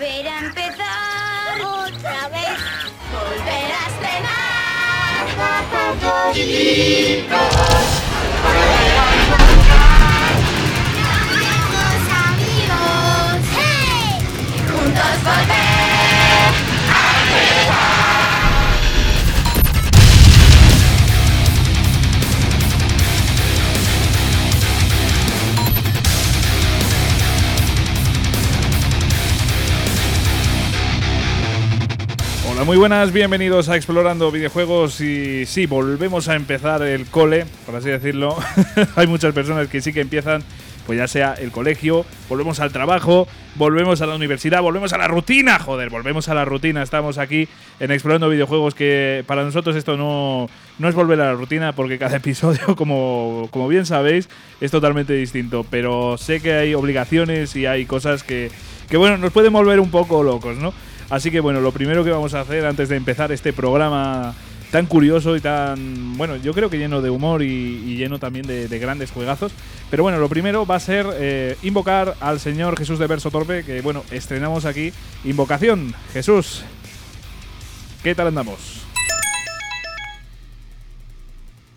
Volver a empezar. Otra vez. Volver a estrenar. Amigos, amigos. ¡Hey! Juntos volver. Muy buenas, bienvenidos a Explorando Videojuegos y sí, volvemos a empezar el cole, por así decirlo. Hay muchas personas que sí que empiezan, pues ya sea el colegio, volvemos al trabajo, volvemos a la universidad, volvemos a la rutina, joder, volvemos a la rutina. Estamos aquí en Explorando Videojuegos que para nosotros esto no, no es volver a la rutina porque cada episodio, como, como bien sabéis, es totalmente distinto. Pero sé que hay obligaciones y hay cosas que, que bueno, nos pueden volver un poco locos, ¿no? Así que bueno, lo primero que vamos a hacer antes de empezar este programa tan curioso y tan, bueno, yo creo que lleno de humor y, lleno también de, de grandes juegazos. Pero bueno, lo primero va a ser eh, invocar al señor Jesús de Verso Torpe, que bueno, estrenamos aquí Invocación. Jesús, ¿qué tal andamos?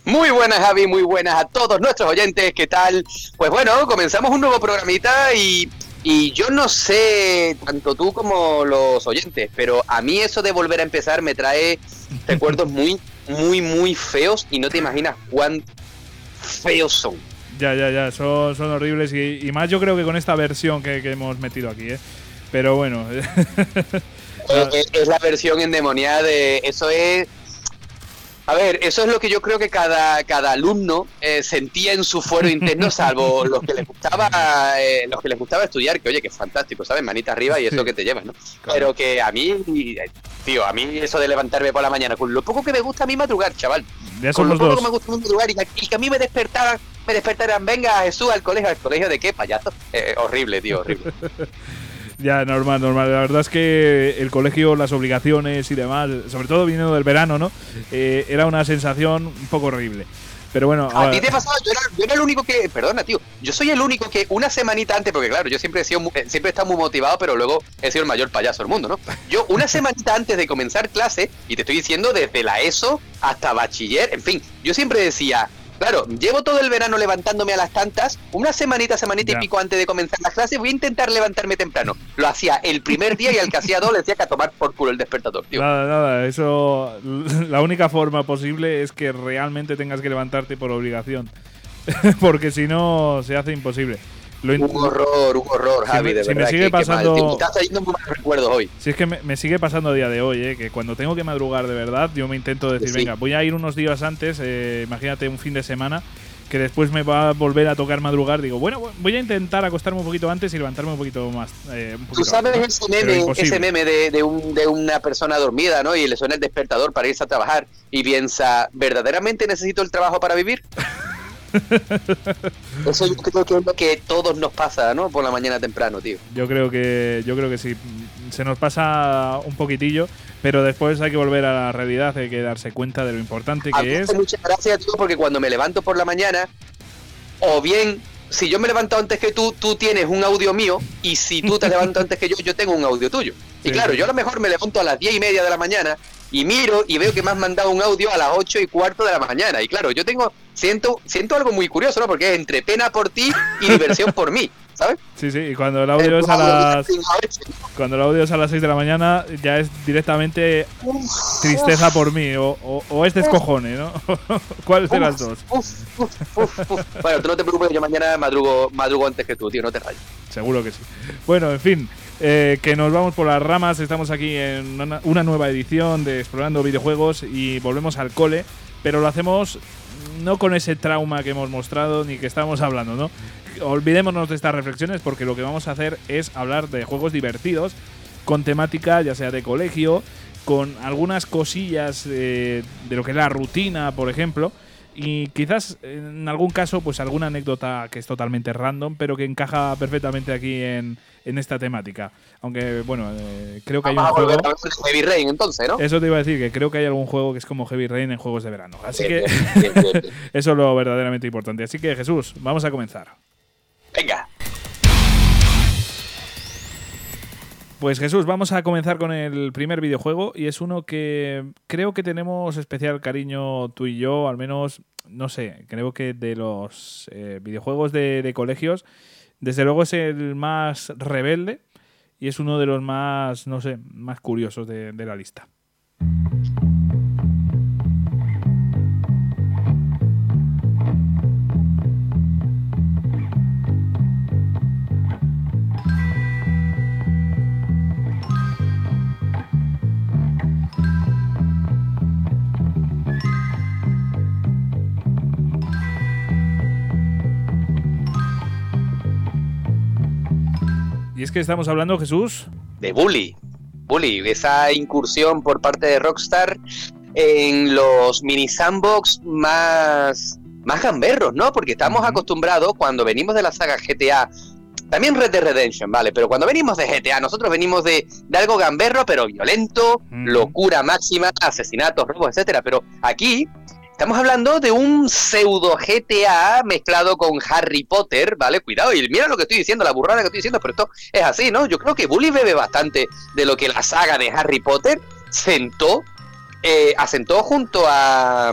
Muy buenas, Javi, muy buenas a todos nuestros oyentes, ¿qué tal? Pues bueno, comenzamos un nuevo programita y, y yo no sé, tanto tú como los oyentes, pero a mí eso de volver a empezar me trae recuerdos muy, muy, muy feos y no te imaginas cuán feos son. Ya, ya, ya, son, son horribles y, y más yo creo que con esta versión que, que hemos metido aquí, ¿eh? Pero bueno. Eh, eh, es la versión endemoniada de... Eso es... A ver, eso es lo que yo creo que cada, cada alumno eh, sentía en su fuero interno, salvo los que les gustaba eh, los que les gustaba estudiar, que oye, que es fantástico, ¿sabes? Manita arriba y eso Sí. que te llevas, ¿no? Claro. Pero que a mí, tío, a mí eso de levantarme por la mañana, con lo poco que me gusta a mí madrugar, chaval, ya con lo poco dos. que me gusta madrugar y que, y que a mí me despertaran, me despertaran, venga Jesús al colegio, ¿al colegio de qué, payaso? Eh, horrible, tío, horrible. Ya, normal, normal. La verdad es que el colegio, las obligaciones y demás, sobre todo viniendo del verano, ¿no? Eh, era una sensación un poco horrible. Pero bueno, A ahora- ti te pasaba, yo era, yo era el único que, perdona, tío, yo soy el único que una semanita antes, porque claro, yo siempre he sido, eh, siempre he estado muy motivado, pero luego he sido el mayor payaso del mundo, ¿no? Yo una semanita antes de comenzar clase, y te estoy diciendo desde la ESO hasta bachiller, en fin, yo siempre decía, claro, llevo todo el verano levantándome a las tantas, una semanita, semanita Ya. y pico antes de comenzar la clase, voy a intentar levantarme temprano. Lo hacía el primer día y al que hacía dos le decía que a tomar por culo el despertador, tío. nada, nada. Eso, la única forma posible es que realmente tengas que levantarte por obligación. Porque si no, se hace imposible. Lo Un horror, un horror, Si Javi, me- de si me sigue que- que pasando-. Me estás trayendo muy malos recuerdos hoy. Si es que me, me sigue pasando a día de hoy, ¿eh? que cuando tengo que madrugar de verdad, yo me intento decir, Sí. venga, voy a ir unos días antes, eh, imagínate un fin de semana, que después me va a volver a tocar madrugar. Digo, bueno, voy a intentar acostarme un poquito antes y levantarme un poquito más. eh, un Tú sabes antes, ¿no? ese meme, ese meme de, de, un- de una persona dormida, ¿no? Y le suena el despertador para irse a trabajar y piensa, ¿verdaderamente necesito el trabajo para vivir? Eso yo creo que es lo que todos nos pasa, ¿no? Por la mañana temprano, tío. Yo creo que yo creo que sí. Se nos pasa un poquitillo, pero después hay que volver a la realidad, hay que darse cuenta de lo importante A mí que es. hace mucha gracia, tío, porque cuando me levanto por la mañana, o bien, si yo me levanto antes que tú, tú tienes un audio mío, y si tú te levantas antes que yo, yo tengo un audio tuyo. Y claro, yo a lo mejor me levanto a las diez y media de la mañana y miro y veo que me has mandado un audio a las ocho y cuarto de la mañana. Y claro, yo tengo, siento, siento algo muy curioso, ¿no? Porque es entre pena por ti y diversión por mí, ¿sabes? Sí, sí, y cuando el audio es a las cuando el audio es a las 6 de la mañana ya es directamente tristeza por mí o, o, o es descojone, ¿no? ¿Cuál de las dos? Uf, uf, uf. Bueno, tú no te preocupes, yo mañana madrugo, madrugo antes que tú, tío, no te rayes. Seguro que sí. Bueno, en fin, eh, que nos vamos por las ramas. Estamos aquí en una, una nueva edición de Explorando Videojuegos y volvemos al cole, pero lo hacemos no con ese trauma que hemos mostrado ni que estamos hablando, ¿no? Olvidémonos de estas reflexiones porque lo que vamos a hacer es hablar de juegos divertidos con temática ya sea de colegio, con algunas cosillas eh, de lo que es la rutina, por ejemplo, y quizás en algún caso pues alguna anécdota que es totalmente random, pero que encaja perfectamente aquí en, en esta temática. Aunque bueno, eh, creo que hay un a juego... a Heavy Rain entonces, ¿no? Eso te iba a decir, que creo que hay algún juego que es como Heavy Rain en juegos de verano. Así que Bien, bien, bien, bien. eso es lo verdaderamente importante. Así que Jesús, vamos a comenzar. Venga. Pues Jesús, vamos a comenzar con el primer videojuego y es uno que creo que tenemos especial cariño tú y yo, al menos, no sé, creo que de los eh, videojuegos de, colegios, desde luego es el más rebelde y es uno de los más, no sé, más curiosos de la lista. Y es que estamos hablando, Jesús, de Bully. Bully, esa incursión por parte de Rockstar en los mini sandbox más, más gamberros, ¿no? Porque estamos acostumbrados cuando venimos de la saga GTA, también Red Dead Redemption, ¿vale? Pero cuando venimos de GTA, nosotros venimos de, de algo gamberro, pero violento, locura máxima, asesinatos, robos, etcétera. Pero aquí estamos hablando de un pseudo GTA mezclado con Harry Potter, ¿vale? Cuidado, y mira lo que estoy diciendo, la burrada que estoy diciendo, pero esto es así, ¿no? Yo creo que Bully bebe bastante de lo que la saga de Harry Potter sentó, eh, asentó junto a,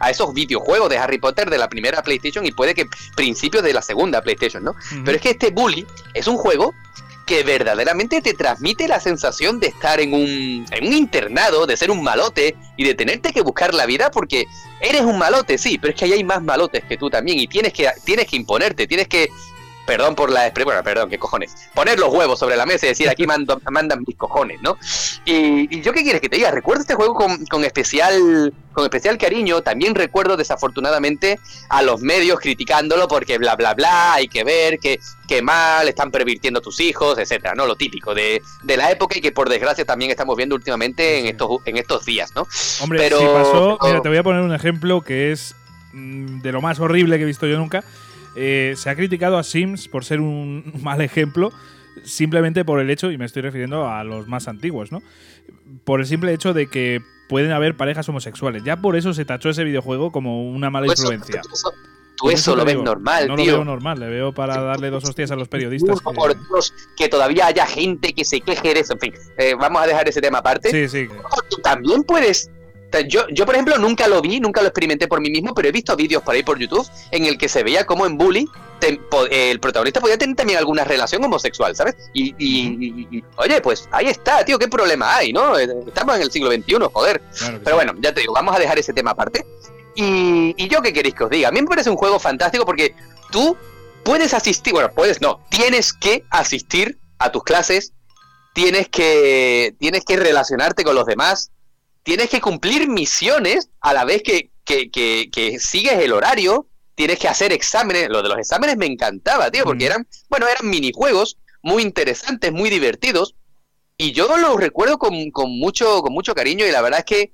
a esos videojuegos de Harry Potter de la primera PlayStation y puede que principios de la segunda PlayStation, ¿no? Pero es que este Bully es un juego que verdaderamente te transmite la sensación de estar en un, en un internado, de ser un malote y de tenerte que buscar la vida porque eres un malote, sí, pero es que ahí hay más malotes que tú también y tienes que, tienes que imponerte, tienes que, perdón por la bueno, perdón, qué cojones, poner los huevos sobre la mesa y decir aquí mando, mandan mis cojones, ¿no? Y, y yo qué quieres que te diga, recuerdo este juego con, con especial con especial cariño, también recuerdo desafortunadamente a los medios criticándolo porque bla bla bla, hay que ver que, que mal, están pervirtiendo a tus hijos, etcétera, ¿no? Lo típico de, de la época y que por desgracia también estamos viendo últimamente en estos en estos días, ¿no? Hombre, Pero- si pasó, pero- mira, te voy a poner un ejemplo que es mm, de lo más horrible que he visto yo nunca. Eh, se ha criticado a Sims por ser un mal ejemplo, simplemente por el hecho, y me estoy refiriendo a los más antiguos, ¿no? Por el simple hecho de que pueden haber parejas homosexuales. Ya por eso se tachó ese videojuego como una mala influencia. tú eso- tú lo ves digo, normal, no tío. lo veo normal, le veo para darle dos hostias a los periodistas. Que- por Dios, que todavía haya gente que se queje de eso. En fin, eh, vamos a dejar ese tema aparte. Sí, sí. Tú también puedes. Yo, yo, por ejemplo, nunca lo vi, nunca lo experimenté por mí mismo, pero he visto vídeos por ahí por YouTube en el que se veía como en Bully te- eh, el protagonista podía tener también alguna relación homosexual, ¿sabes? Y, y- y- y- oye, pues ahí está, tío, ¿qué problema hay, no? Eh, Estamos en el siglo XXI, joder. Claro Pero sí. bueno, ya te digo, vamos a dejar ese tema aparte. Y, y yo qué queréis que os diga, a mí me parece un juego fantástico porque tú puedes asistir, bueno, puedes no, tienes que asistir a tus clases, tienes que, tienes que relacionarte con los demás, tienes que cumplir misiones a la vez que, que, que, que sigues el horario, tienes que hacer exámenes, lo de los exámenes me encantaba, tío, porque Mm. eran, bueno, eran minijuegos muy interesantes, muy divertidos, y yo lo recuerdo con, con mucho, con mucho cariño, y la verdad es que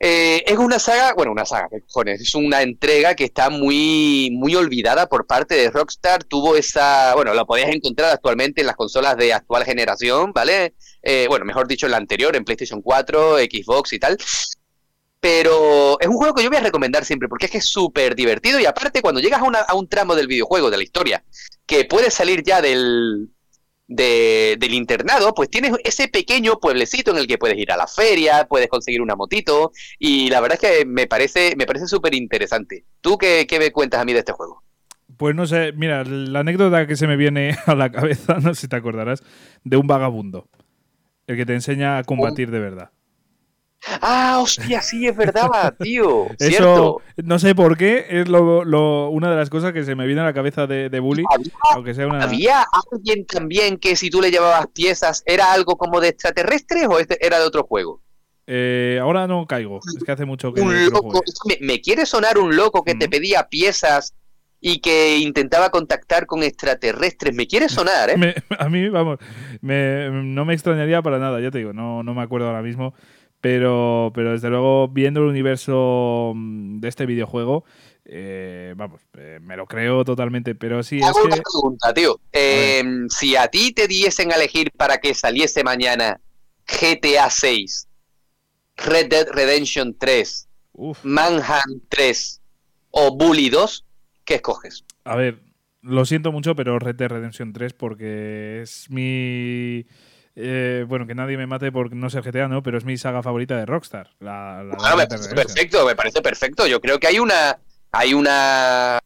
eh, es una saga, bueno, una saga, ¿qué cojones? Es una entrega que está muy, muy olvidada por parte de Rockstar. Tuvo esa, bueno, la podías encontrar actualmente en las consolas de actual generación, ¿vale? Eh, bueno, mejor dicho, en la anterior, en PlayStation 4, Xbox y tal. Pero es un juego que yo voy a recomendar siempre porque es que es súper divertido y aparte cuando llegas a, a un tramo del videojuego, de la historia, que puedes salir ya del, de- del internado, pues tienes ese pequeño pueblecito en el que puedes ir a la feria, puedes conseguir una motito y la verdad es que me parece me parece súper interesante. ¿Tú qué, qué me cuentas a mí de este juego? Pues no sé, mira, la anécdota que se me viene a la cabeza, no sé si te acordarás, de un vagabundo. El que te enseña a combatir de verdad. Ah, hostia, sí, es verdad, tío. Eso, Cierto. no sé por qué, es lo, lo- una de las cosas que se me viene a la cabeza de, de Bully, Había, aunque sea una... había alguien también que si tú le llevabas piezas, ¿era algo como de extraterrestres o este era de otro juego? Eh, ahora no caigo, es que hace mucho que, un loco. Me, me quiere sonar un loco que te pedía piezas y que intentaba contactar con extraterrestres. Me quiere sonar, ¿eh? Me- a mí, vamos, me- no me extrañaría para nada, ya te digo, no, no me acuerdo ahora mismo, pero, pero desde luego, viendo el universo mm, de este videojuego, eh, vamos, eh, me lo creo totalmente, pero sí, es una que... pregunta, tío. Eh, si a ti te diesen a elegir para que saliese mañana GTA 6, Red Dead Redemption 3, uf, Manhunt 3 o Bully 2, ¿qué escoges? a ver, lo siento mucho, pero Red Dead Redemption 3 porque es mi... eh, bueno, que nadie me mate por no ser GTA, ¿no? Pero es mi saga favorita de Rockstar. La, la- Bueno, me parece perfecto, me parece perfecto. Yo creo que hay una, hay una,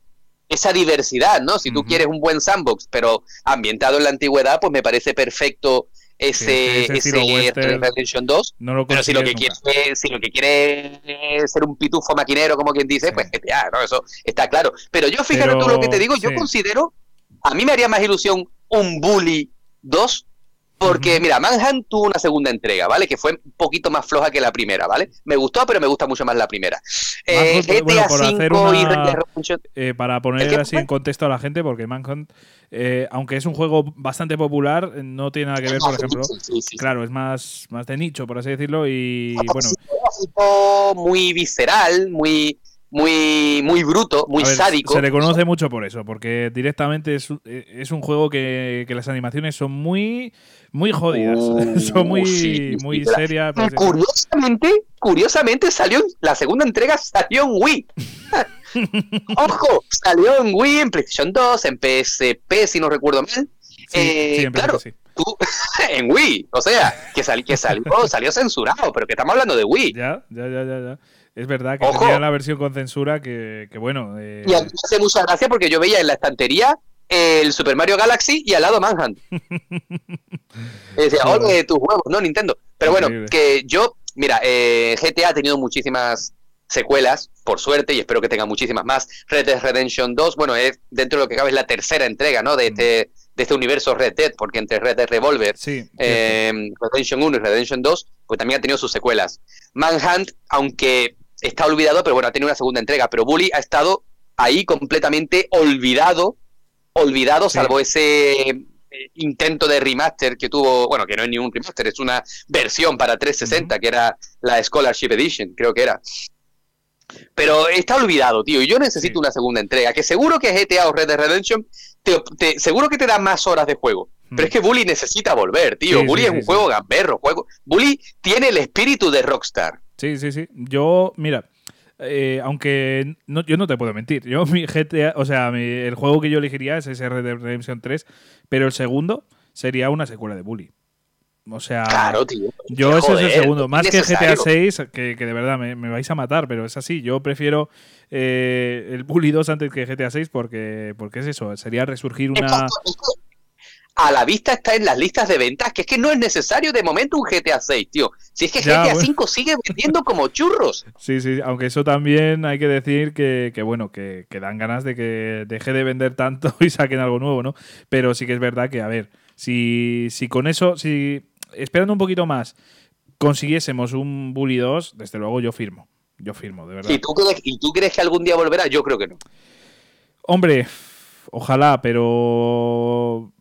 esa diversidad, ¿no? Si tú quieres un buen sandbox, pero ambientado en la antigüedad, pues me parece perfecto ese, ese ese, estilo Red western. Dead Redemption 2. No lo Pero si lo que quiere, si lo que quiere es ser un pitufo maquinero, como quien dice, Sí. pues GTA, ¿no? Eso está claro. Pero yo, fíjate tú lo que te digo, yo sí. considero, a mí me haría más ilusión un Bully 2, porque, mira, Manhunt tuvo una segunda entrega, ¿vale? Que fue un poquito más floja que la primera, ¿vale? Me gustó, pero me gusta mucho más la primera. Eh, Manhunt, GTA por hacer 5 y una- Red Dead Redemption Eh, para ¿El poner así en contexto a la gente, porque Manhunt, eh, aunque es un juego bastante popular, no tiene nada que ver, por ejemplo. Sí, sí, sí. Claro, es más, más de nicho, por así decirlo, y bueno, sí, un tipo muy visceral, muy, muy, muy bruto, muy ver, sádico. se le conoce mucho por eso, porque directamente es, un- es un juego que, que las animaciones son muy, muy jodidas, Uh, son muy, sí, muy serias. Curiosamente, curiosamente salió la segunda entrega salió en Wii. Ojo, salió en Wii, en PlayStation 2, en PSP, si no recuerdo mal. Sí, eh, claro. Tú, en Wii, o sea, que, sali- que salió, salió censurado, pero que estamos hablando de Wii. Ya, ya, ya, ya, ya. Es verdad que Ojo. tenía la versión con censura que, que bueno. eh, Y a mí me hace mucha gracia porque yo veía en la estantería el Super Mario Galaxy y al lado Manhunt. Y decía, ole tus huevos, no Nintendo. Pero bueno, Increíble. que yo, mira, eh, GTA ha tenido muchísimas secuelas, por suerte, y espero que tenga muchísimas más. Red Dead Redemption 2, bueno, es dentro de lo que cabe es la tercera entrega, ¿no? De Mm. este, de este universo Red Dead, porque entre Red Dead Revolver, sí, eh, Redemption 1 y Redemption 2, pues también ha tenido sus secuelas. Manhunt, aunque está olvidado, pero bueno, ha tenido una segunda entrega, pero Bully ha estado ahí completamente olvidado, olvidado, Sí. salvo ese eh, intento de remaster que tuvo, bueno, que no es ni un remaster, es una versión para 360, que era la Scholarship Edition, creo que era. Pero está olvidado, tío, y yo necesito Sí. una segunda entrega, que seguro que GTA o Red Dead Redemption, te- te- seguro que te da más horas de juego. Pero es que Bully necesita volver, tío. Sí, Bully es un juego gamberro. Juego... Bully tiene el espíritu de Rockstar. Sí, sí, sí. Yo, mira, eh, aunque no, yo no te puedo mentir. Yo, mi GTA, o sea, mi- el juego que yo elegiría es ese Red Dead Redemption 3, pero el segundo sería una secuela de Bully. O sea, Claro, tío. yo ese es el segundo. Más que GTA necesario. 6, que, que de verdad me, me vais a matar, pero es así. Yo prefiero eh, el Bully 2 antes que GTA 6 porque, porque es eso, sería resurgir una... Exacto, A la vista está en las listas de ventas, que es que no es necesario de momento un GTA 6, tío. Si es que Ya, GTA bueno. 5 sigue vendiendo como churros. Sí, sí, aunque eso también hay que decir que, que, bueno, que, que dan ganas de que deje de vender tanto y saquen algo nuevo, ¿no? Pero sí que es verdad que, a ver, si, si con eso, si esperando un poquito más consiguiésemos un Bully 2, desde luego yo firmo. Yo firmo, de verdad. ¿Y tú, crees, ¿Y tú crees que algún día volverá? Yo creo que no. Hombre, ojalá, pero.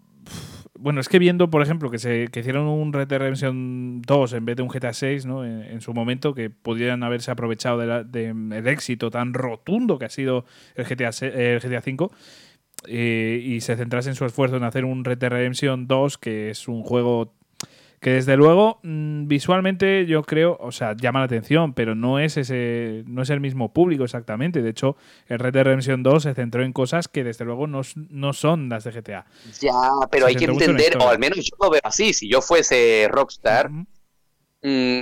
Bueno, es que viendo, por ejemplo, que se que hicieron un Red Dead Redemption 2 en vez de un GTA 6, ¿no? En, en su momento, que pudieran haberse aprovechado del de, el éxito tan rotundo que ha sido el GTA, el GTA 5 eh, y se centrasen su esfuerzo en hacer un Red Dead Redemption 2, que es un juego que desde luego mm, visualmente yo creo, o sea, llama la atención, pero no es ese no es el mismo público exactamente. De hecho, el Red Dead Redemption 2 se centró en cosas que desde luego no, no son las de GTA. Ya, pero Se hay que en entender, o al menos yo lo veo así. Si yo fuese Rockstar, mm,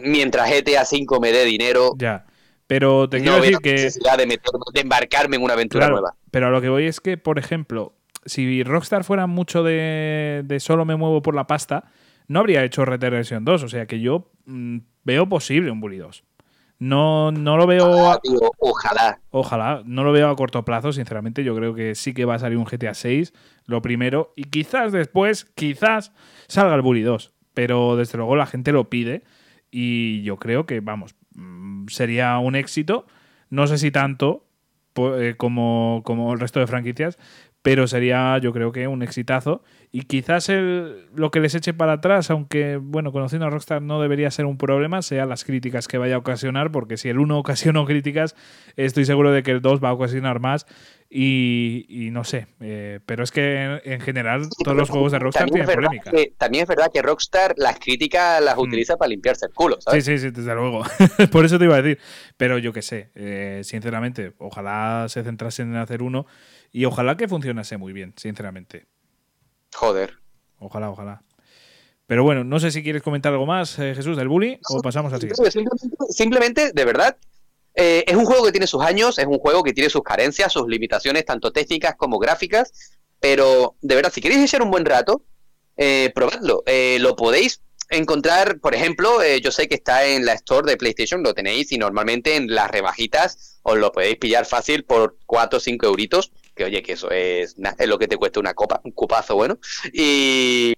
mientras GTA 5 me dé dinero, Ya. Pero te quiero no veo decir que necesidad de, meterme, de embarcarme en una aventura Claro, nueva. pero a lo que voy es que, por ejemplo, si Rockstar fuera mucho de, de solo me muevo por la pasta, no habría hecho Red Dead Redemption 2. O sea que yo mm, veo posible un Bully 2. No, no lo veo. Tío, ojalá. Ojalá, no lo veo a corto plazo, sinceramente. Yo creo que sí que va a salir un GTA 6, lo primero, y quizás después, quizás salga el Bully 2. Pero desde luego la gente lo pide y yo creo que, vamos, mm, sería un éxito. No sé si tanto eh, como, como el resto de franquicias, pero sería yo creo que un exitazo. Y quizás el, lo que les eche para atrás, aunque, bueno, conociendo a Rockstar no debería ser un problema, sea las críticas que vaya a ocasionar, porque si el 1 ocasionó críticas, estoy seguro de que el 2 va a ocasionar más. Y, y no sé, eh, pero es que en, en general todos los juegos de Rockstar tienen polémica. que, también es verdad que Rockstar las críticas las Mm. utiliza para limpiarse el culo, Sí, ¿sabes? sí, sí, desde luego. Por eso te iba a decir. Pero yo qué sé, eh, sinceramente, ojalá se centrasen en hacer uno y ojalá que funcionase muy bien, sinceramente. Joder. Ojalá, ojalá. Pero bueno, no sé si quieres comentar algo más, eh, Jesús, del bully, o pasamos al siguiente. Simplemente, simplemente, de verdad, eh, es un juego que tiene sus años, es un juego que tiene sus carencias, sus limitaciones, tanto técnicas como gráficas, pero de verdad, si queréis echar un buen rato, eh, probadlo. Eh, lo podéis encontrar, por ejemplo, eh, yo sé que está en la store de PlayStation, lo tenéis y normalmente en las rebajitas os lo podéis pillar fácil por 4 o 5 euritos, que oye, que eso es, es lo que te cuesta una copa, un cupazo bueno. Y,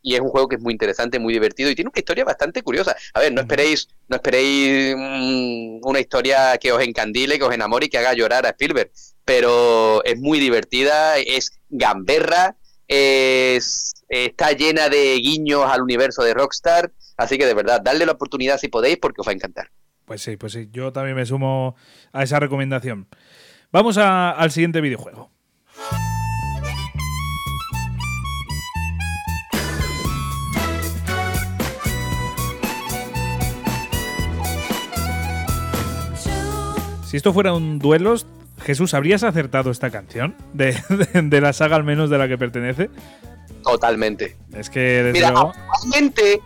y es un juego que es muy interesante, muy divertido y tiene una historia bastante curiosa. A ver, no esperéis, no esperéis mm, una historia que os encandile, que os enamore y que haga llorar a Spielberg, pero es muy divertida, es gamberra, es, está llena de guiños al universo de Rockstar, así que de verdad, darle la oportunidad si podéis porque os va a encantar. Pues sí, pues sí, yo también me sumo a esa recomendación. Vamos a- al siguiente videojuego. Si esto fuera un duelos, Jesús, ¿habrías acertado esta canción? De, de- de la saga al menos de la que pertenece. Totalmente. Es que desde Mira, luego... actualmente,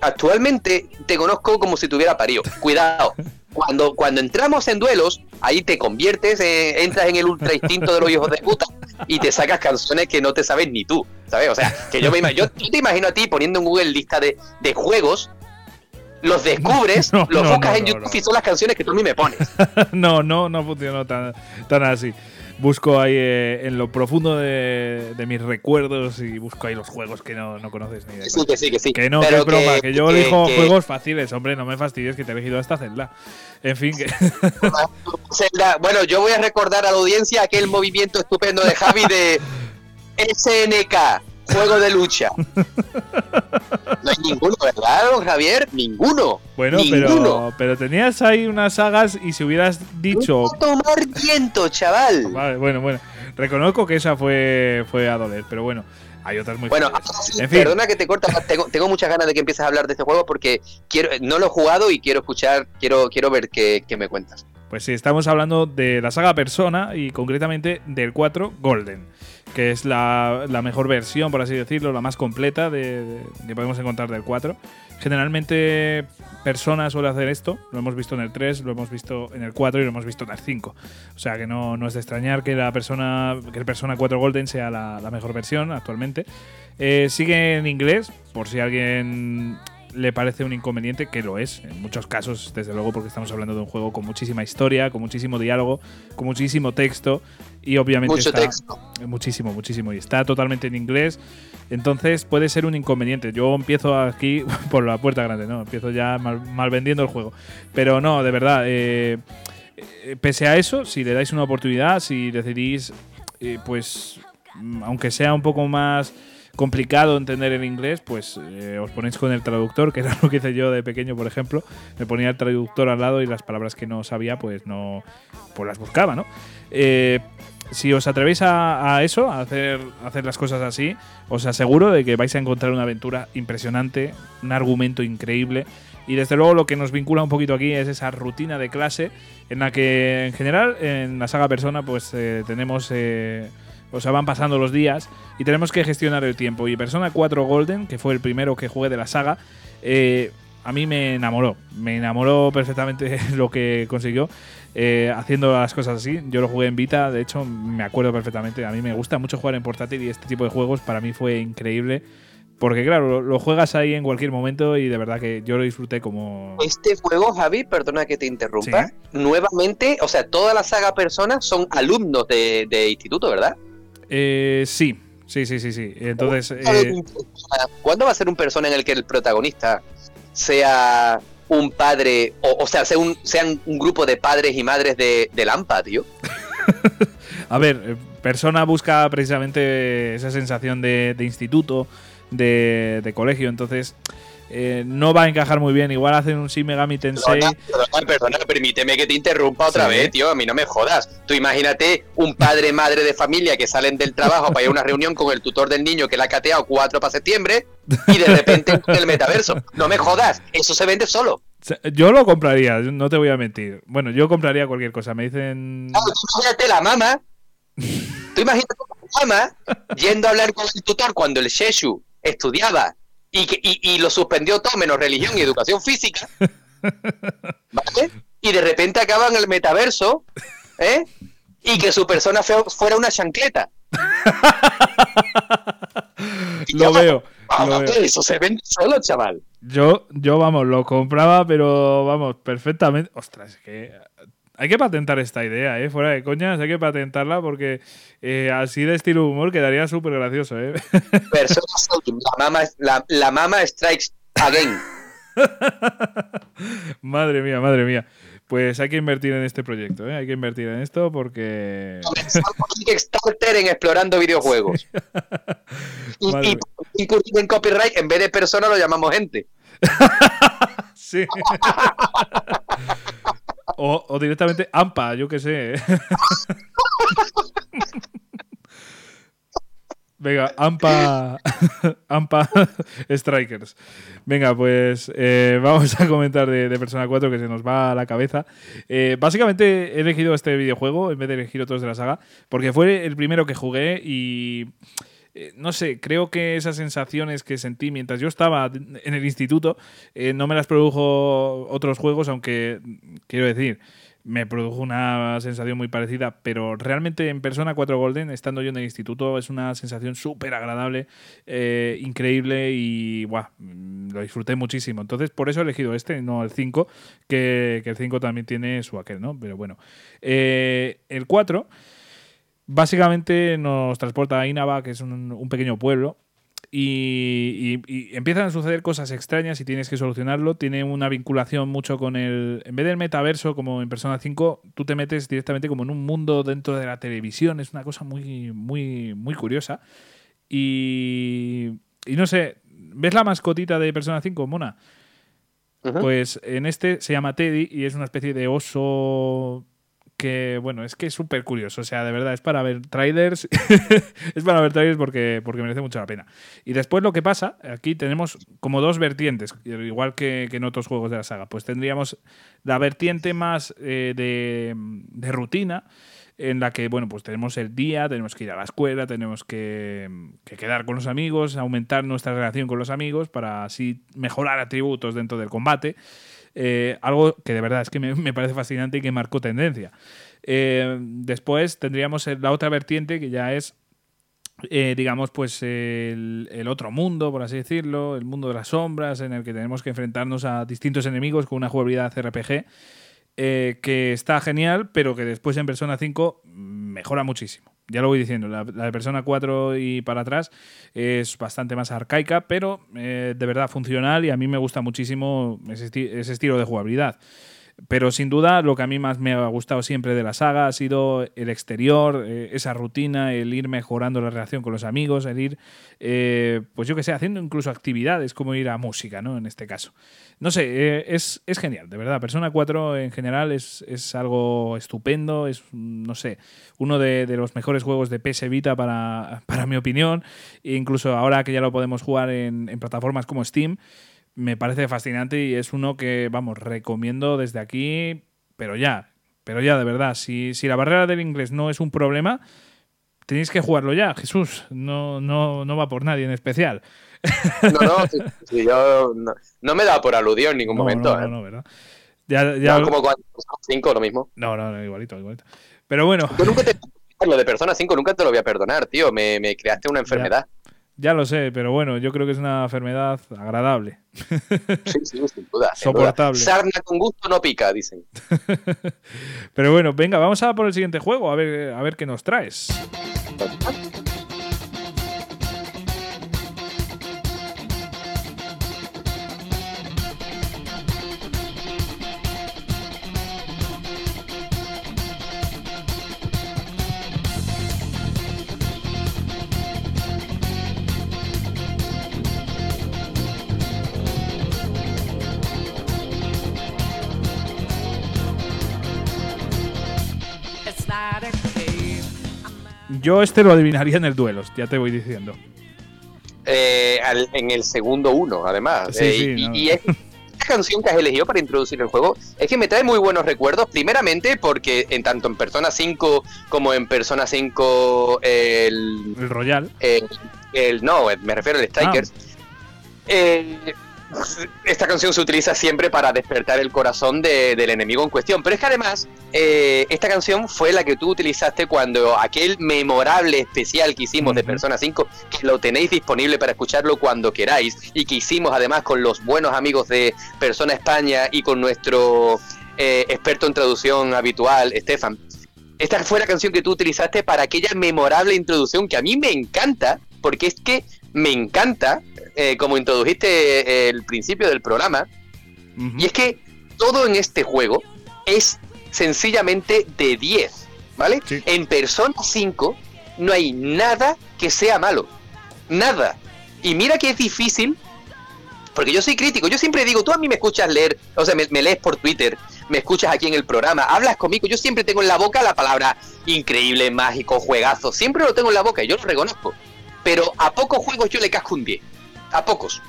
actualmente te conozco como si tuviera parido. Cuidado. Cuando, cuando entramos en duelos, ahí te conviertes, eh, entras en el ultra instinto de los hijos de puta y te sacas canciones que no te sabes ni tú, ¿sabes? O sea, que yo me imagino, yo, te imagino a ti poniendo en Google lista de, de juegos, los descubres, No, los no, buscas no, en YouTube y son las canciones que tú a mí me pones. no, no, no funcionó tan, tan así. Busco ahí eh, en lo profundo de, de mis recuerdos y busco ahí los juegos que no, no conoces ni de Que sí, que sí, que sí. Que no, que broma, que, yo que- elijo juegos fáciles, hombre, no me fastidies que te he elegido esta celda. En fin, que Zelda. Bueno, yo voy a recordar a la audiencia aquel movimiento estupendo de Javi de SNK, juego de lucha. No hay ninguno, ¿verdad, don Javier? Ninguno. bueno, ninguno. pero, pero tenías ahí unas sagas y si hubieras dicho, tomar viento, chaval. vale, bueno, bueno, reconozco que esa fue fue a doler, pero bueno, hay otras muy Bueno, sí, En fin. perdona que te corta, tengo, tengo muchas ganas de que empieces a hablar de este juego porque quiero, no lo he jugado y quiero escuchar, quiero, quiero ver qué, qué me cuentas. Pues sí, estamos hablando de la saga Persona y concretamente del 4 Golden, que es la, mejor versión, por así decirlo, la más completa de, que podemos encontrar del 4. Generalmente Persona suele hacer esto, lo hemos visto en el 3, lo hemos visto en el 4 y lo hemos visto en el 5. O sea que no, es de extrañar que la persona que el Persona 4 Golden sea la, la mejor versión actualmente. Eh, sigue en inglés, por si a alguien le parece un inconveniente, que lo es, en muchos casos, desde luego, porque estamos hablando de un juego con muchísima historia, con muchísimo diálogo, con muchísimo texto y obviamente Mucho está- texto. Muchísimo, muchísimo. Y está totalmente en inglés. Entonces puede ser un inconveniente. Yo empiezo aquí por la puerta grande, ¿no? Empiezo ya mal, mal vendiendo el juego. Pero no, de verdad. eh, eh, pese a eso, si le dais una oportunidad, si decidís, eh, pues, mm, aunque sea un poco más complicado entender el inglés, pues eh, os ponéis con el traductor, que era lo que hice yo de pequeño, por ejemplo. Me ponía el traductor al lado y las palabras que no sabía, pues no, pues las buscaba, ¿no? Eh, si os atrevéis a, eso, a hacer, hacer las cosas así, os aseguro de que vais a encontrar una aventura impresionante, un argumento increíble. Y desde luego lo que nos vincula un poquito aquí es esa rutina de clase en la que en general en la saga Persona pues eh, tenemos... eh, o sea, van pasando los días y tenemos que gestionar el tiempo. Y Persona 4 Golden, que fue el primero que jugué de la saga, eh, a mí me enamoró. Me enamoró perfectamente lo que consiguió eh, haciendo las cosas así. Yo lo jugué en Vita, de hecho, me acuerdo perfectamente. A mí me gusta mucho jugar en portátil y este tipo de juegos para mí fue increíble. Porque, claro, lo, lo juegas ahí en cualquier momento y de verdad que yo lo disfruté como. Este juego, Javi, perdona que te interrumpa, Sí. nuevamente, o sea, toda la saga Persona son alumnos de, de instituto, ¿verdad? Eh, sí, sí, sí, sí, sí. Entonces. eh, ¿Cuándo va a ser un persona en el que el protagonista sea un padre, o, o sea, sean un grupo de padres y madres de, de Lampa, tío? A ver, eh, Persona busca precisamente esa sensación de, de instituto, de, de colegio, entonces eh, no va a encajar muy bien. Igual hacen un Shin Megami Tensei. Perdona, perdona, perdona, permíteme que te interrumpa otra Sí. vez, tío. A mí no me jodas. Tú imagínate un padre, madre de familia que salen del trabajo para ir a una reunión con el tutor del niño que le ha cateado 4 para septiembre y de repente en el metaverso. No me jodas, eso se vende solo. Yo lo compraría, no te voy a mentir. Bueno, yo compraría cualquier cosa. Me dicen. Claro, tú imagínate la mamá. Tú imagínate la mamá yendo a hablar con el tutor cuando el Sheshu estudiaba y, y, y lo suspendió todo menos religión y educación física, ¿vale? Y de repente acaba en el metaverso, ¿eh? Y que su persona fue- fuera una chancleta. Lo veo, lo Vamos, veo. eso se vende solo, chaval. Yo, yo, vamos, lo compraba, pero vamos, perfectamente. Ostras, es que hay que patentar esta idea, ¿eh? Fuera de coñas, hay que patentarla porque eh, así de estilo humor quedaría súper gracioso, ¿eh? La mama, la, la mama strikes again. madre mía, madre mía. Pues hay que invertir en este proyecto, ¿eh? Hay que invertir en esto porque... Kickstarter en explorando videojuegos. Y, y, en copyright, en vez de persona lo llamamos gente. Sí. O, directamente AMPA, yo qué sé. Venga, AMPA, AMPA Strikers. Venga, pues eh, vamos a comentar de, de Persona 4 que se nos va a la cabeza. Eh, básicamente he elegido este videojuego en vez de elegir otros de la saga porque fue el primero que jugué y eh, no sé, creo que esas sensaciones que sentí mientras yo estaba en el instituto eh, no me las produjo otros juegos, aunque mm, quiero decir, me produjo una sensación muy parecida, pero realmente en Persona 4 Golden, estando yo en el instituto, es una sensación súper agradable, eh, increíble y buah, mm, lo disfruté muchísimo. Entonces, por eso he elegido este, no el 5, que, el 5 también tiene su aquel, ¿no? Pero bueno, el 4 básicamente nos transporta a Inaba, que es un, un pequeño pueblo, y, y- y empiezan a suceder cosas extrañas y tienes que solucionarlo. Tiene una vinculación mucho con el... En vez del metaverso, como en Persona 5, tú te metes directamente como en un mundo dentro de la televisión. Es una cosa muy, muy, muy curiosa. Y, y no sé, ¿ves la mascotita de Persona 5, Mona? Pues en este se llama Teddy y es una especie de oso que, bueno, es que es súper curioso. O sea, de verdad, es para ver trailers. es para ver trailers porque, porque merece mucho la pena. Y después lo que pasa, aquí tenemos como dos vertientes, igual que, que en otros juegos de la saga. Pues tendríamos la vertiente más eh, de, de rutina, en la que, bueno, pues tenemos el día, tenemos que ir a la escuela, tenemos que, que quedar con los amigos, aumentar nuestra relación con los amigos para así mejorar atributos dentro del combate. Eh, algo que de verdad es que me, parece fascinante y que marcó tendencia. Eh, después tendríamos la otra vertiente que ya es, eh, digamos, pues el, el otro mundo, por así decirlo, el mundo de las sombras, en el que tenemos que enfrentarnos a distintos enemigos con una jugabilidad RPG eh, que está genial, pero que después en Persona 5 mejora muchísimo. Ya lo voy diciendo, la, de Persona 4 y para atrás es bastante más arcaica, pero eh, de verdad funcional y a mí me gusta muchísimo ese, ese estilo de jugabilidad. Pero sin duda lo que a mí más me ha gustado siempre de la saga ha sido el exterior, eh, esa rutina, el ir mejorando la relación con los amigos, el ir, eh, pues yo que sé, haciendo incluso actividades como ir a música, ¿no? En este caso. No sé, eh, es, es genial, de verdad. Persona 4 en general es, es algo estupendo, es, no sé, uno de, los mejores juegos de PS Vita para, para mi opinión. E incluso ahora que ya lo podemos jugar en plataformas como Steam, me parece fascinante y es uno que, vamos, recomiendo desde aquí, pero ya, pero ya, de verdad. Si, si la barrera del inglés no es un problema, tenéis que jugarlo ya, Jesús. No, no, no va por nadie en especial. No, no, sí, yo no, no me da por aludión en ningún No, momento. no, no, ¿eh? no, ¿verdad? Ya, ya, No, como cuando 5 lo mismo. no, no, no, igualito, igualito. Pero bueno, Yo nunca te lo de Persona 5 nunca te lo voy a perdonar, tío. Me, me creaste una enfermedad. ya lo sé, pero bueno, yo creo que es una enfermedad agradable. Sí, sí, sin duda. sin Soportable. duda. Sarna con gusto no pica, dicen. Pero bueno, venga, vamos a por el siguiente juego, a ver, a ver qué nos traes. Yo este lo adivinaría en el duelo, ya te voy diciendo. Eh, al- en el segundo uno, además. Sí, Eh, sí, y, no. y es- esta canción que has elegido para introducir el juego es que me trae muy buenos recuerdos. Primeramente, porque en tanto en Persona 5 como en Persona 5 el, El Royal. el, el- no, me refiero al Strikers. eh, esta canción se utiliza siempre para despertar el corazón de- del enemigo en cuestión. Pero es que además, eh, esta canción fue la que tú utilizaste cuando aquel memorable especial que hicimos de. Persona 5, que lo tenéis disponible para escucharlo cuando queráis, y que hicimos además con los buenos amigos de Persona España y con nuestro eh, experto en traducción habitual, Estefan. Esta fue la canción que tú utilizaste para aquella memorable introducción que a mí me encanta, porque es que me encanta, eh, como introdujiste eh, el principio del programa, y es que todo en este juego es sencillamente de 10, ¿vale? Sí. En Persona 5 no hay nada que sea malo. Nada. Y mira que es difícil, porque yo soy crítico. Yo siempre digo, tú a mí me escuchas leer, o sea, me, me lees por Twitter, me escuchas aquí en el programa, hablas conmigo, yo siempre tengo en la boca la palabra increíble, mágico, juegazo. Siempre lo tengo en la boca y yo lo reconozco. Pero a pocos juegos yo le casco un 10. A pocos.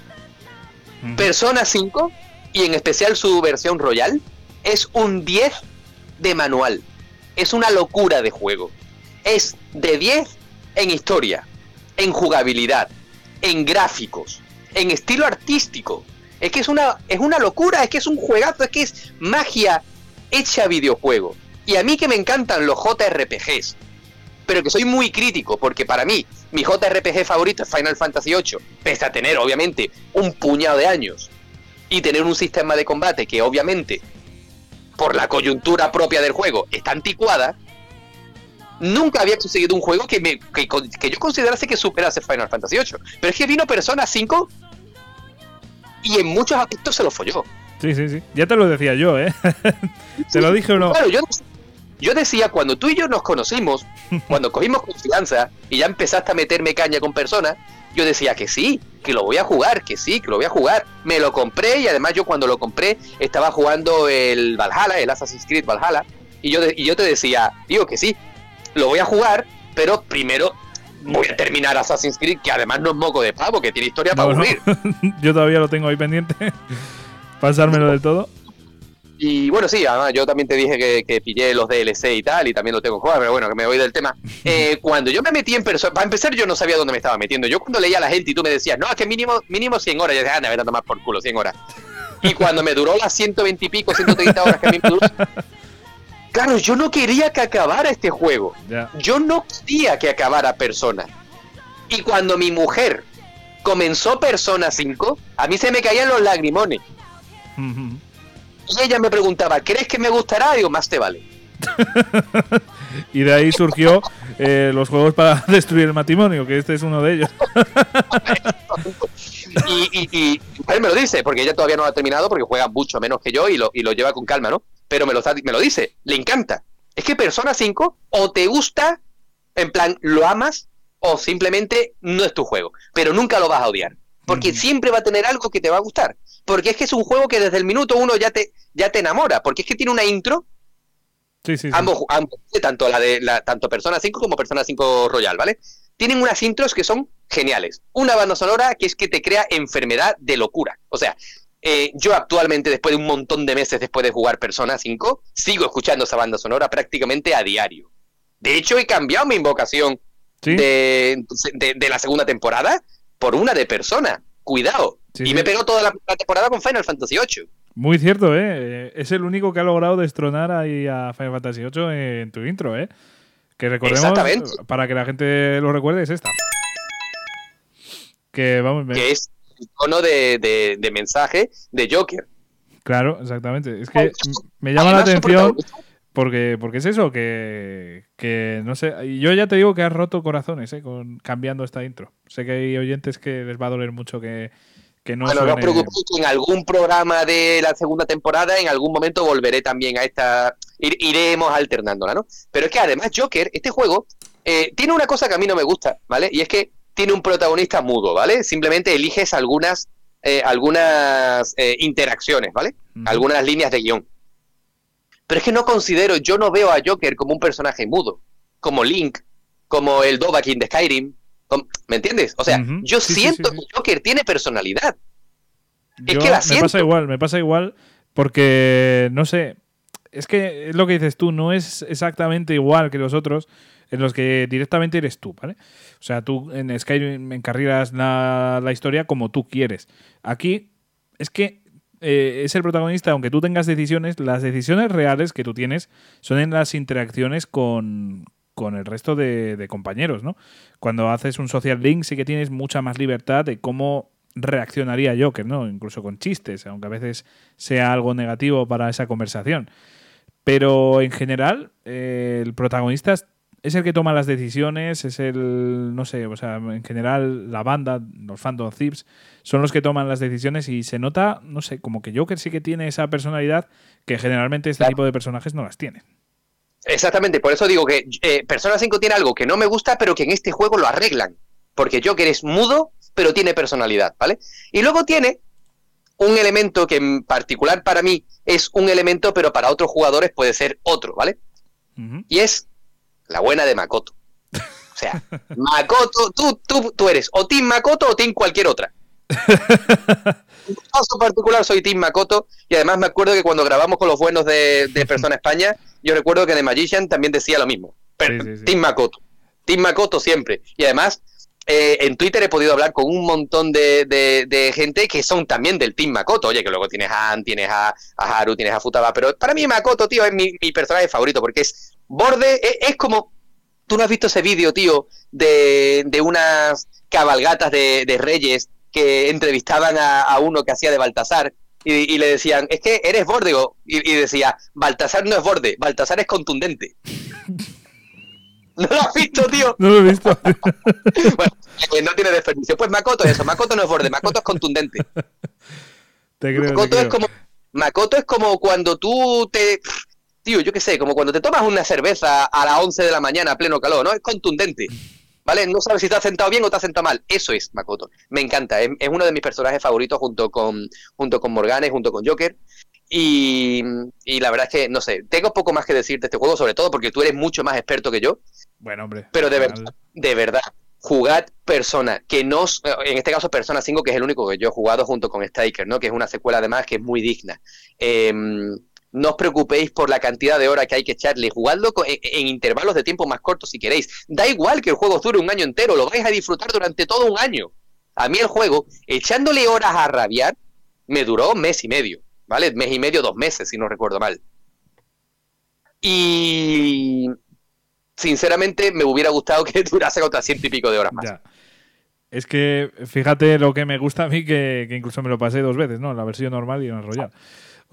Persona 5, y en especial su versión Royal, es un 10 de manual. Es una locura de juego. Es de 10 en historia, en jugabilidad, en gráficos, en estilo artístico. Es que es una, es una locura, es que es un juegazo, es que es magia hecha videojuego. Y a mí que me encantan los JRPGs, pero que soy muy crítico, porque para mí, mi JRPG favorito es Final Fantasy VIII, pese a tener obviamente un puñado de años y tener un sistema de combate que obviamente, por la coyuntura propia del juego, está anticuada, nunca había conseguido un juego que, me, que, yo considerase que superase Final Fantasy VIII. Pero es que vino Persona 5 y en muchos aspectos se lo folló. Sí, sí, sí. Ya te lo decía yo, ¿eh? ¿Te lo dije o no? Claro, yo, yo decía, cuando tú y yo nos conocimos, cuando cogimos confianza y ya empezaste a meterme caña con personas, yo decía que sí, que lo voy a jugar, que sí, que lo voy a jugar. Me lo compré y además yo cuando lo compré estaba jugando el Valhalla, el Assassin's Creed Valhalla, y yo, de- y yo te decía, digo que sí, lo voy a jugar, pero primero voy a terminar Assassin's Creed, que además no es moco de pavo, que tiene historia para No, no. aburrir. yo todavía lo tengo ahí pendiente. Pasármelo del todo. Y bueno, sí, además yo también te dije que, que pillé los DLC y tal, y también lo tengo que jugar, pero bueno, que me voy del tema. Eh, cuando yo me metí en persona, para empezar yo no sabía dónde me estaba metiendo. Yo cuando leía a la gente y tú me decías, no, es que mínimo, mínimo 100 horas, yo decía, anda, vete a tomar por culo, 100 horas. Y cuando me duró las 120 y pico, 130 horas que a mí me duró, claro, yo no quería que acabara este juego. Yo no quería que acabara Persona. Y cuando mi mujer comenzó Persona 5, a mí se me caían los lagrimones. Ujú. Y ella me preguntaba, ¿crees que me gustará? Digo, más te vale. Y de ahí surgió eh, los juegos para destruir el matrimonio, que este es uno de ellos. Y, y, y él me lo dice, porque ella todavía no lo ha terminado, porque juega mucho menos que yo y lo, y lo lleva con calma, ¿no? Pero me lo, me lo dice, le encanta. Es que Persona 5 o te gusta, en plan, lo amas, o simplemente no es tu juego. Pero nunca lo vas a odiar. Porque siempre va a tener algo que te va a gustar. Porque es que es un juego que desde el minuto uno ya te, ya te enamora. Porque es que tiene una intro Sí, sí, sí. ambos, ambos, tanto la de la, tanto Persona 5 como Persona 5 Royal, ¿vale? Tienen unas intros que son geniales. Una banda sonora que es que te crea enfermedad de locura. O sea, eh, yo actualmente, después de un montón de meses después de jugar Persona 5, sigo escuchando esa banda sonora prácticamente a diario. De hecho, he cambiado mi invocación Sí, de, de- de la segunda temporada por una de Persona. Cuidado. Sí, y sí. me pegó toda la, la temporada con Final Fantasy VIII. Muy cierto, ¿eh? Es el único que ha logrado destronar ahí a Final Fantasy VIII en tu intro, ¿eh? Que recordemos, para que la gente lo recuerde, es esta. Que vamos, me- Que es el tono de, de- de mensaje de Joker. claro, exactamente. Es que me llama la Además, atención porque, porque es eso, que, que no sé. Yo ya te digo que has roto corazones, ¿eh? Con, cambiando esta intro. Sé que hay oyentes que les va a doler mucho que, que no bueno, no os preocupéis que en algún programa de la segunda temporada, en algún momento volveré también a esta. ir- iremos alternándola, ¿no? Pero es que además, Joker, este juego, eh, tiene una cosa que a mí no me gusta, ¿vale? Y es que tiene un protagonista mudo, ¿vale? Simplemente eliges algunas, eh, algunas eh, interacciones, ¿vale? Algunas líneas de guion. Pero es que no considero, yo no veo a Joker como un personaje mudo, como Link, como el Dovahkiin de Skyrim. como- ¿Me entiendes? O sea, yo Sí, siento sí, sí. que Joker tiene personalidad. es que la me siento. pasa igual, me pasa igual porque, no sé, es que es lo que dices tú, no es exactamente igual que los otros. en los que directamente eres tú, ¿vale? O sea, tú en Skyrim encarrilas la, la historia como tú quieres. Aquí es que eh, es el protagonista, aunque tú tengas decisiones, las decisiones reales que tú tienes son en las interacciones con, con el resto de, compañeros, ¿no? Cuando haces un social link sí que tienes mucha más libertad de cómo reaccionaría Joker, ¿no? Incluso con chistes, aunque a veces sea algo negativo para esa conversación. Pero en general, eh, el protagonista es- el que toma las decisiones, es el, no sé, o sea, en general la banda, los Phantom Thieves, son los que toman las decisiones y se nota, no sé, como que Joker sí que tiene esa personalidad que generalmente este Claro. tipo de personajes no las tienen. Exactamente, por eso digo que eh, Persona 5 tiene algo que no me gusta, pero que en este juego lo arreglan. Porque Joker es mudo, pero tiene personalidad, ¿vale? Y luego tiene un elemento que en particular para mí es un elemento, pero para otros jugadores puede ser otro, ¿vale? Y es la buena de Makoto. O sea, Makoto, tú, tú, tú eres o Team Makoto o Team cualquier otra. En mi caso particular soy Team Makoto y además me acuerdo que cuando grabamos con los buenos de, de Persona España, yo recuerdo que The Magician también decía lo mismo. Pero, Sí, sí, sí. Team Makoto. Team Makoto siempre. Y además, eh, en Twitter he podido hablar con un montón de, de- de gente que son también del Team Makoto. Oye, que luego tienes a tienes a, a Haru, tienes a Futaba. Pero para mí Makoto, tío, es mi, mi personaje favorito porque es borde, es, es como... ¿Tú no has visto ese vídeo, tío, de, de unas cabalgatas de, de reyes que entrevistaban a, a uno que hacía de Baltasar y, y le decían, es que eres borde, y, y decía, Baltasar no es borde, Baltasar es contundente. ¿No lo has visto, tío? No lo he visto. Bueno, eh, no tiene desperdicio. Pues Makoto es eso, Makoto no es borde, Makoto es contundente. te creo, te es como Makoto es como cuando tú te tío, yo qué sé, como cuando te tomas una cerveza a las 11 de la mañana a pleno calor, ¿no? Es contundente. ¿Vale? No sabes si te has sentado bien o te has sentado mal. Eso es Makoto. Me encanta. Es, es uno de mis personajes favoritos junto con, junto con Morgane, junto con Joker. Y, y la verdad es que, no sé, tengo poco más que decirte de este juego, sobre todo porque tú eres mucho más experto que yo. Bueno, hombre. Pero de verdad, de verdad, jugad Persona, que no, os- en este caso Persona 5, que es el único que yo he jugado junto con Striker, ¿no? Que es una secuela además que es muy digna. Eh, no os preocupéis por la cantidad de horas que hay que echarle, jugadlo co- en, intervalos de tiempo más cortos si queréis. Da igual que el juego dure un año entero, lo vais a disfrutar durante todo un año. A mí el juego, echándole horas a rabiar, me duró mes y medio, ¿vale? Mes y medio, dos meses, si no recuerdo mal. Y sinceramente me hubiera gustado que durase otras ciento y pico de horas más. Es que fíjate lo que me gusta a mí, que, incluso me lo pasé dos veces, ¿no? La versión normal y en Royal.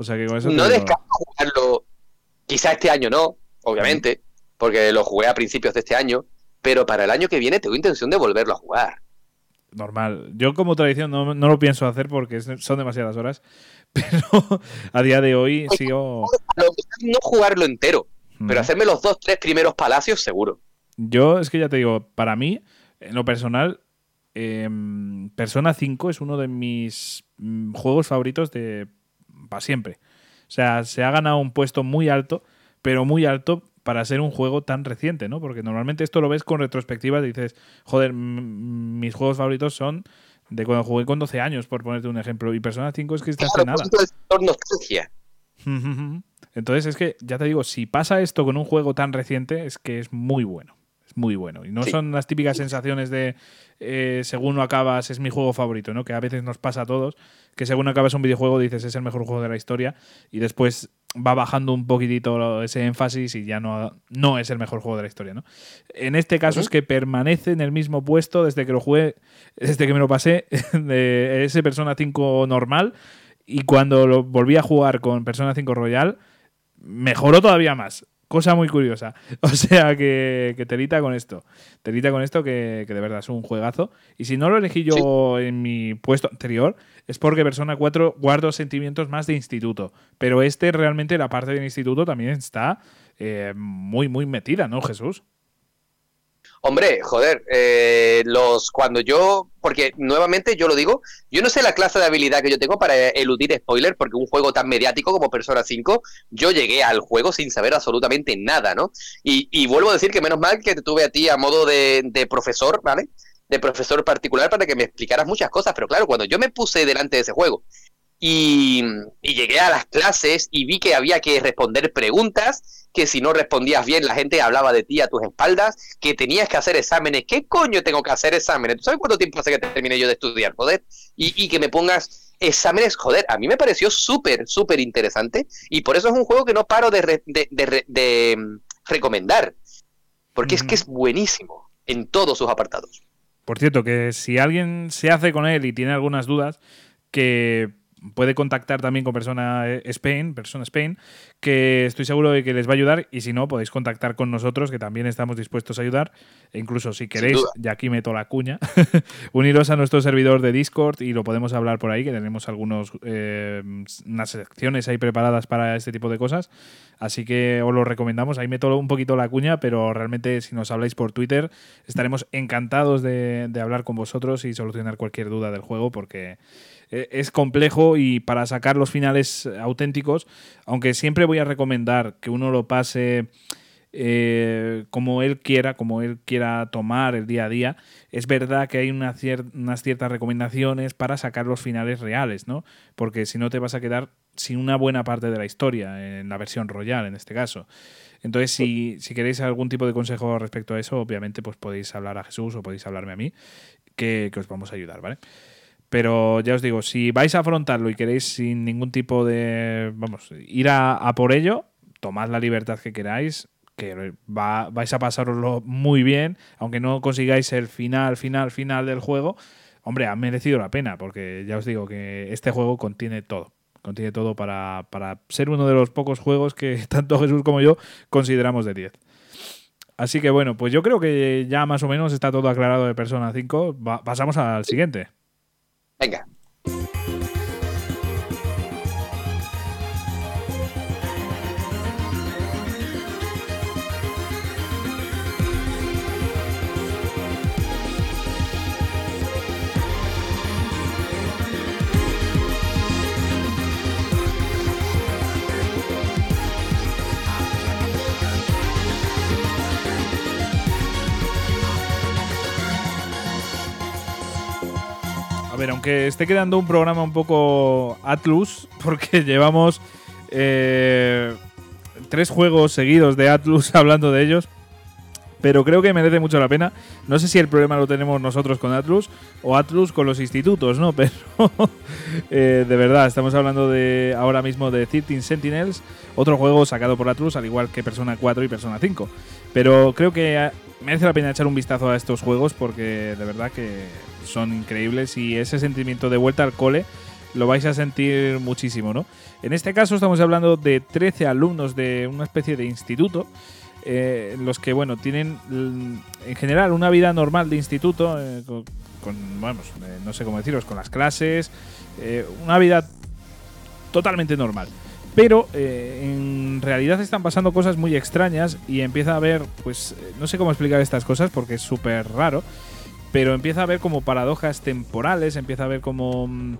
O sea que con eso. te No descarto jugarlo, quizá este año no, obviamente, porque lo jugué a principios de este año, pero para el año que viene tengo intención de volverlo a jugar. Normal. Yo, como tradición, no, no lo pienso hacer porque son demasiadas horas. Pero a día de hoy sigo. Lo mejor no jugarlo entero, pero hacerme los dos, tres primeros palacios seguro. Yo, es que ya te digo, para mí, en lo personal, em, Persona 5 es uno de mis mm, juegos favoritos de para siempre. O sea, se ha ganado un puesto muy alto, pero muy alto para ser un juego tan reciente, ¿no? Porque normalmente esto lo ves con retrospectiva y dices, joder, mis juegos favoritos son de cuando jugué con 12 años, por ponerte un ejemplo. Y Persona 5 es que está hace Claro, nada. por eso es por nostalgia. Entonces es que, ya te digo, si pasa esto con un juego tan reciente, es que es muy bueno. Es muy bueno. Y no Sí. son las típicas sensaciones de eh, según lo acabas, es mi juego favorito, ¿no? Que a veces nos pasa a todos, que según acabas un videojuego dices es el mejor juego de la historia y después va bajando un poquitito ese énfasis y ya no, no es el mejor juego de la historia, ¿no? En este caso es que permanece en el mismo puesto desde que lo jugué, desde que me lo pasé de ese Persona 5 normal y cuando lo volví a jugar con Persona 5 Royal, mejoró todavía más. Cosa muy curiosa. O sea que, que telita con esto. Telita con esto que, que de verdad es un juegazo. Y si no lo elegí yo en mi puesto anterior, es porque Persona 4 guardo sentimientos más de instituto. Pero este realmente, la parte del instituto también está eh, muy, muy metida, ¿no, Jesús? Hombre, joder, eh, los cuando yo, porque nuevamente yo lo digo, yo no sé la clase de habilidad que yo tengo para eludir spoiler, porque un juego tan mediático como Persona 5, yo llegué al juego sin saber absolutamente nada, ¿no? Y, y vuelvo a decir que menos mal que te tuve a ti a modo de, de profesor, ¿vale? De profesor particular para que me explicaras muchas cosas, pero claro, cuando yo me puse delante de ese juego y, y llegué a las clases y vi que había que responder preguntas, que si no respondías bien la gente hablaba de ti a tus espaldas, que tenías que hacer exámenes. ¿Qué coño tengo que hacer exámenes? ¿Tú sabes cuánto tiempo hace que terminé yo de estudiar, joder? Y, y que me pongas exámenes, joder, a mí me pareció súper, súper interesante y por eso es un juego que no paro de, re- de- de mm, recomendar, porque es que es buenísimo en todos sus apartados. Por cierto, que si alguien se hace con él y tiene algunas dudas, que puede contactar también con Persona Spain, Persona Spain, que estoy seguro de que les va a ayudar y si no, podéis contactar con nosotros, que también estamos dispuestos a ayudar. E incluso si queréis, duda. y aquí meto la cuña, uniros a nuestro servidor de Discord y lo podemos hablar por ahí, que tenemos algunos eh, unas secciones ahí preparadas para este tipo de cosas. Así que os lo recomendamos. Ahí meto un poquito la cuña, pero realmente si nos habláis por Twitter, estaremos encantados de, de hablar con vosotros y solucionar cualquier duda del juego, porque es complejo y para sacar los finales auténticos, aunque siempre voy a recomendar que uno lo pase eh, como él quiera, como él quiera tomar el día a día, es verdad que hay unas ciertas recomendaciones para sacar los finales reales, ¿no? Porque si no te vas a quedar sin una buena parte de la historia, en la versión royal en este caso. Entonces, si, si queréis algún tipo de consejo respecto a eso, obviamente pues podéis hablar a Jesús o podéis hablarme a mí, que, que os vamos a ayudar, ¿vale? Pero ya os digo, si vais a afrontarlo y queréis sin ningún tipo de. Vamos, ir a, por ello, tomad la libertad que queráis, que va- vais a pasaroslo muy bien, aunque no consigáis el final, final, final del juego. Hombre, ha merecido la pena, porque ya os digo que este juego contiene todo. Contiene todo para, para ser uno de los pocos juegos que tanto Jesús como yo consideramos de 10. Así que bueno, pues yo creo que ya más o menos está todo aclarado de Persona 5. Va- pasamos al siguiente. Venga. Aunque esté quedando un programa un poco Atlus, porque llevamos eh, tres juegos seguidos de Atlus hablando de ellos, pero creo que merece mucho la pena. No sé si el problema lo tenemos nosotros con Atlus o Atlus con los institutos, ¿no? Pero eh, de verdad, estamos hablando de ahora mismo de 13 Sentinels, otro juego sacado por Atlus, al igual que Persona 4 y Persona 5. Pero creo que merece la pena echar un vistazo a estos juegos porque de verdad que son increíbles y ese sentimiento de vuelta al cole lo vais a sentir muchísimo, ¿no? En este caso estamos hablando de 13 alumnos de una especie de instituto eh, los que, bueno, tienen mm, en general una vida normal de instituto, eh, con, vamos, eh, no sé cómo deciros, con las clases, una vida totalmente normal. Pero eh, en realidad están pasando cosas muy extrañas y empieza a haber, pues, eh, no sé cómo explicar estas cosas porque es súper raro, pero empieza a haber como paradojas temporales, empieza a haber como, mm,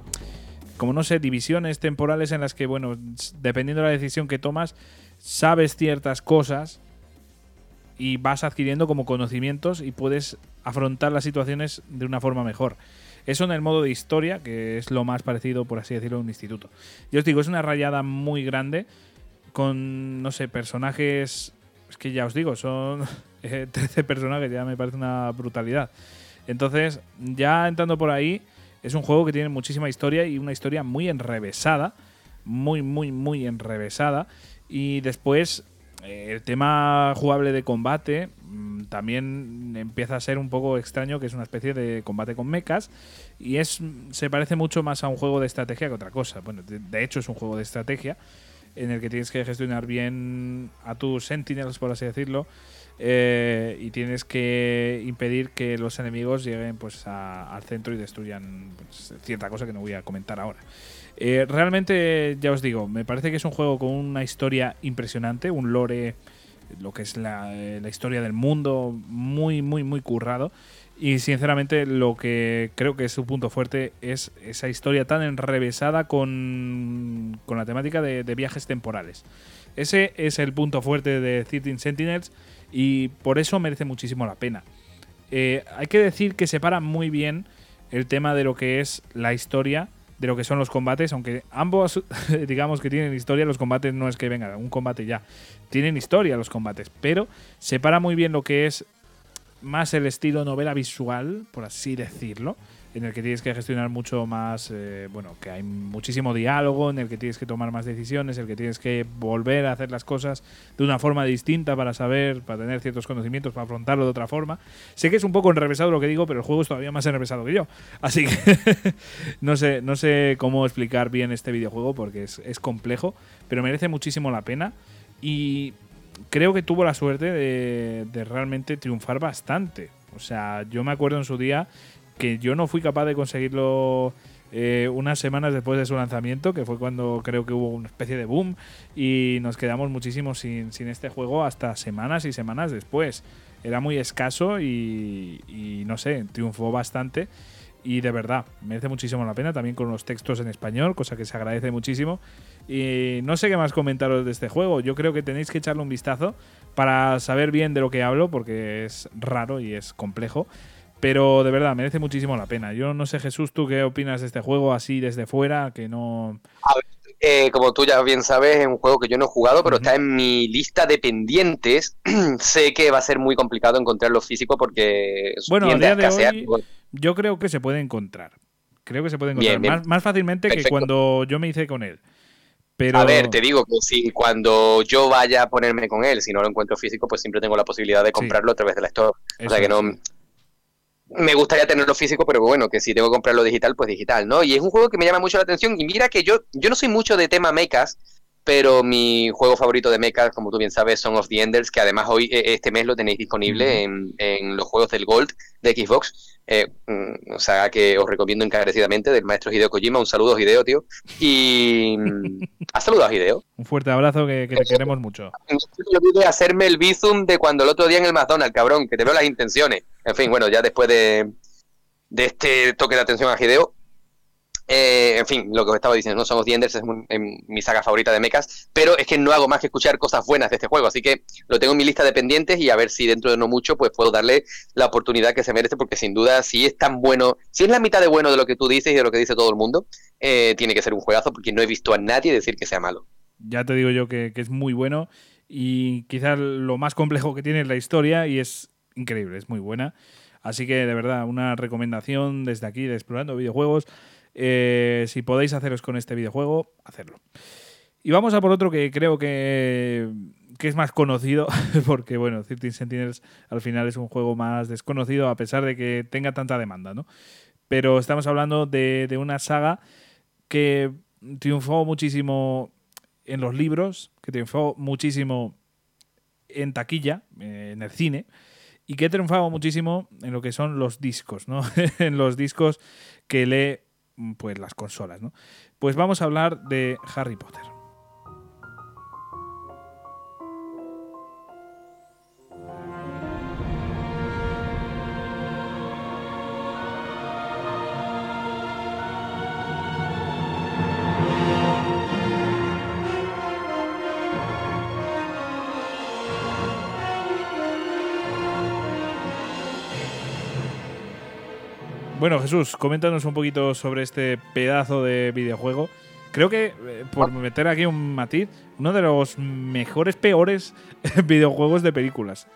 como no sé, divisiones temporales en las que, bueno, dependiendo de la decisión que tomas, sabes ciertas cosas y vas adquiriendo como conocimientos y puedes afrontar las situaciones de una forma mejor. Eso en el modo de historia, que es lo más parecido, por así decirlo, a un instituto. Yo os digo, es una rayada muy grande con, no sé, personajes... Es que ya os digo, son eh, 13 personajes, ya me parece una brutalidad. Entonces, ya entrando por ahí, es un juego que tiene muchísima historia y una historia muy enrevesada. Muy, muy, muy enrevesada. Y después, eh, el tema jugable de combate también empieza a ser un poco extraño, que es una especie de combate con mechas. Y es se parece mucho más a un juego de estrategia que otra cosa. Bueno, de, de hecho es un juego de estrategia en el que tienes que gestionar bien a tus sentinels, por así decirlo, eh, y tienes que impedir que los enemigos lleguen pues a- al centro y destruyan pues, cierta cosa que no voy a comentar ahora. Eh, realmente, ya os digo, me parece que es un juego con una historia impresionante, un lore, lo que es la, eh, la historia del mundo, muy, muy, muy currado. Y sinceramente lo que creo que es su punto fuerte es esa historia tan enrevesada con, con la temática de, de viajes temporales. Ese es el punto fuerte de 13 Sentinels y por eso merece muchísimo la pena. Eh, hay que decir que separa muy bien el tema de lo que es la historia de lo que son los combates, aunque ambos digamos que tienen historia, los combates no es que venga un combate ya, tienen historia los combates, pero separa muy bien lo que es más el estilo novela visual, por así decirlo, en el que tienes que gestionar mucho más, eh, bueno, que hay muchísimo diálogo, en el que tienes que tomar más decisiones, en el que tienes que volver a hacer las cosas de una forma distinta para saber, para tener ciertos conocimientos, para afrontarlo de otra forma. Sé que es un poco enrevesado lo que digo, pero el juego es todavía más enrevesado que yo. Así que no, sé, no sé cómo explicar bien este videojuego porque es, es complejo, pero merece muchísimo la pena. Y creo que tuvo la suerte de, de realmente triunfar bastante. O sea, yo me acuerdo en su día que yo no fui capaz de conseguirlo eh, unas semanas después de su lanzamiento, que fue cuando creo que hubo una especie de boom y nos quedamos muchísimo sin, sin este juego hasta semanas y semanas después. Era muy escaso y, y no sé, triunfó bastante y de verdad, merece muchísimo la pena, también con los textos en español, cosa que se agradece muchísimo. Y no sé qué más comentaros de este juego, yo creo que tenéis que echarle un vistazo para saber bien de lo que hablo, porque es raro y es complejo. Pero de verdad, merece muchísimo la pena. Yo no sé, Jesús, ¿tú qué opinas de este juego así desde fuera? Que no. A ver, eh, como tú ya bien sabes, es un juego que yo no he jugado, pero está en mi lista de pendientes. sé que va a ser muy complicado encontrarlo físico porque Bueno, a día de hoy- Yo creo que se puede encontrar. Creo que se puede encontrar. bien. Más, más fácilmente que cuando yo me hice con él. Pero. A ver, te digo que si cuando yo vaya a ponerme con él, si no lo encuentro físico, pues siempre tengo la posibilidad de comprarlo a través de la Store. O sea que no. Me gustaría tenerlo físico, pero bueno, que si tengo que comprarlo digital, pues digital, ¿no? Y es un juego que me llama mucho la atención. Y mira que yo, yo no soy mucho de tema mechas, pero mi juego favorito de mechas, como tú bien sabes, son of the Enders, que además hoy, eh, este mes, lo tenéis disponible en, en los juegos del Gold de Xbox. Eh, mm, o sea que os recomiendo encarecidamente del maestro Hideo Kojima. Un saludo, Hideo, tío. Y. mm, ¿Has saludado a Hideo? Un fuerte abrazo que, que te queremos mucho. Yo olvidé hacerme el bizum de cuando el otro día en el McDonald's, cabrón, que te veo las intenciones. En fin, bueno, ya después de, de este toque de atención a Hideo. Eh, en fin, lo que os estaba diciendo, no somos Enders, es mi saga favorita de mechas, pero es que no hago más que escuchar cosas buenas de este juego, así que lo tengo en mi lista de pendientes y a ver si dentro de no mucho pues puedo darle la oportunidad que se merece, porque sin duda si es tan bueno, si es la mitad de bueno de lo que tú dices y de lo que dice todo el mundo, eh, tiene que ser un juegazo, porque no he visto a nadie decir que sea malo. Ya te digo yo que, que es muy bueno. Y quizás lo más complejo que tiene es la historia y es increíble, es muy buena. Así que de verdad, una recomendación desde aquí de Explorando Videojuegos. Eh, si podéis haceros con este videojuego, hacerlo. Y vamos a por otro que creo que, que es más conocido, porque bueno, 13 Sentinels al final es un juego más desconocido a pesar de que tenga tanta demanda, ¿no? Pero estamos hablando de, de una saga que triunfó muchísimo en los libros, que triunfó muchísimo en taquilla, eh, en el cine, y que ha triunfado muchísimo en lo que son los discos, ¿no? en los discos que lee pues las consolas, ¿no? Pues vamos a hablar de Harry Potter. Bueno, Jesús, coméntanos un poquito sobre este pedazo de videojuego. Creo que, eh, por meter aquí un matiz, uno de los mejores, peores videojuegos de películas.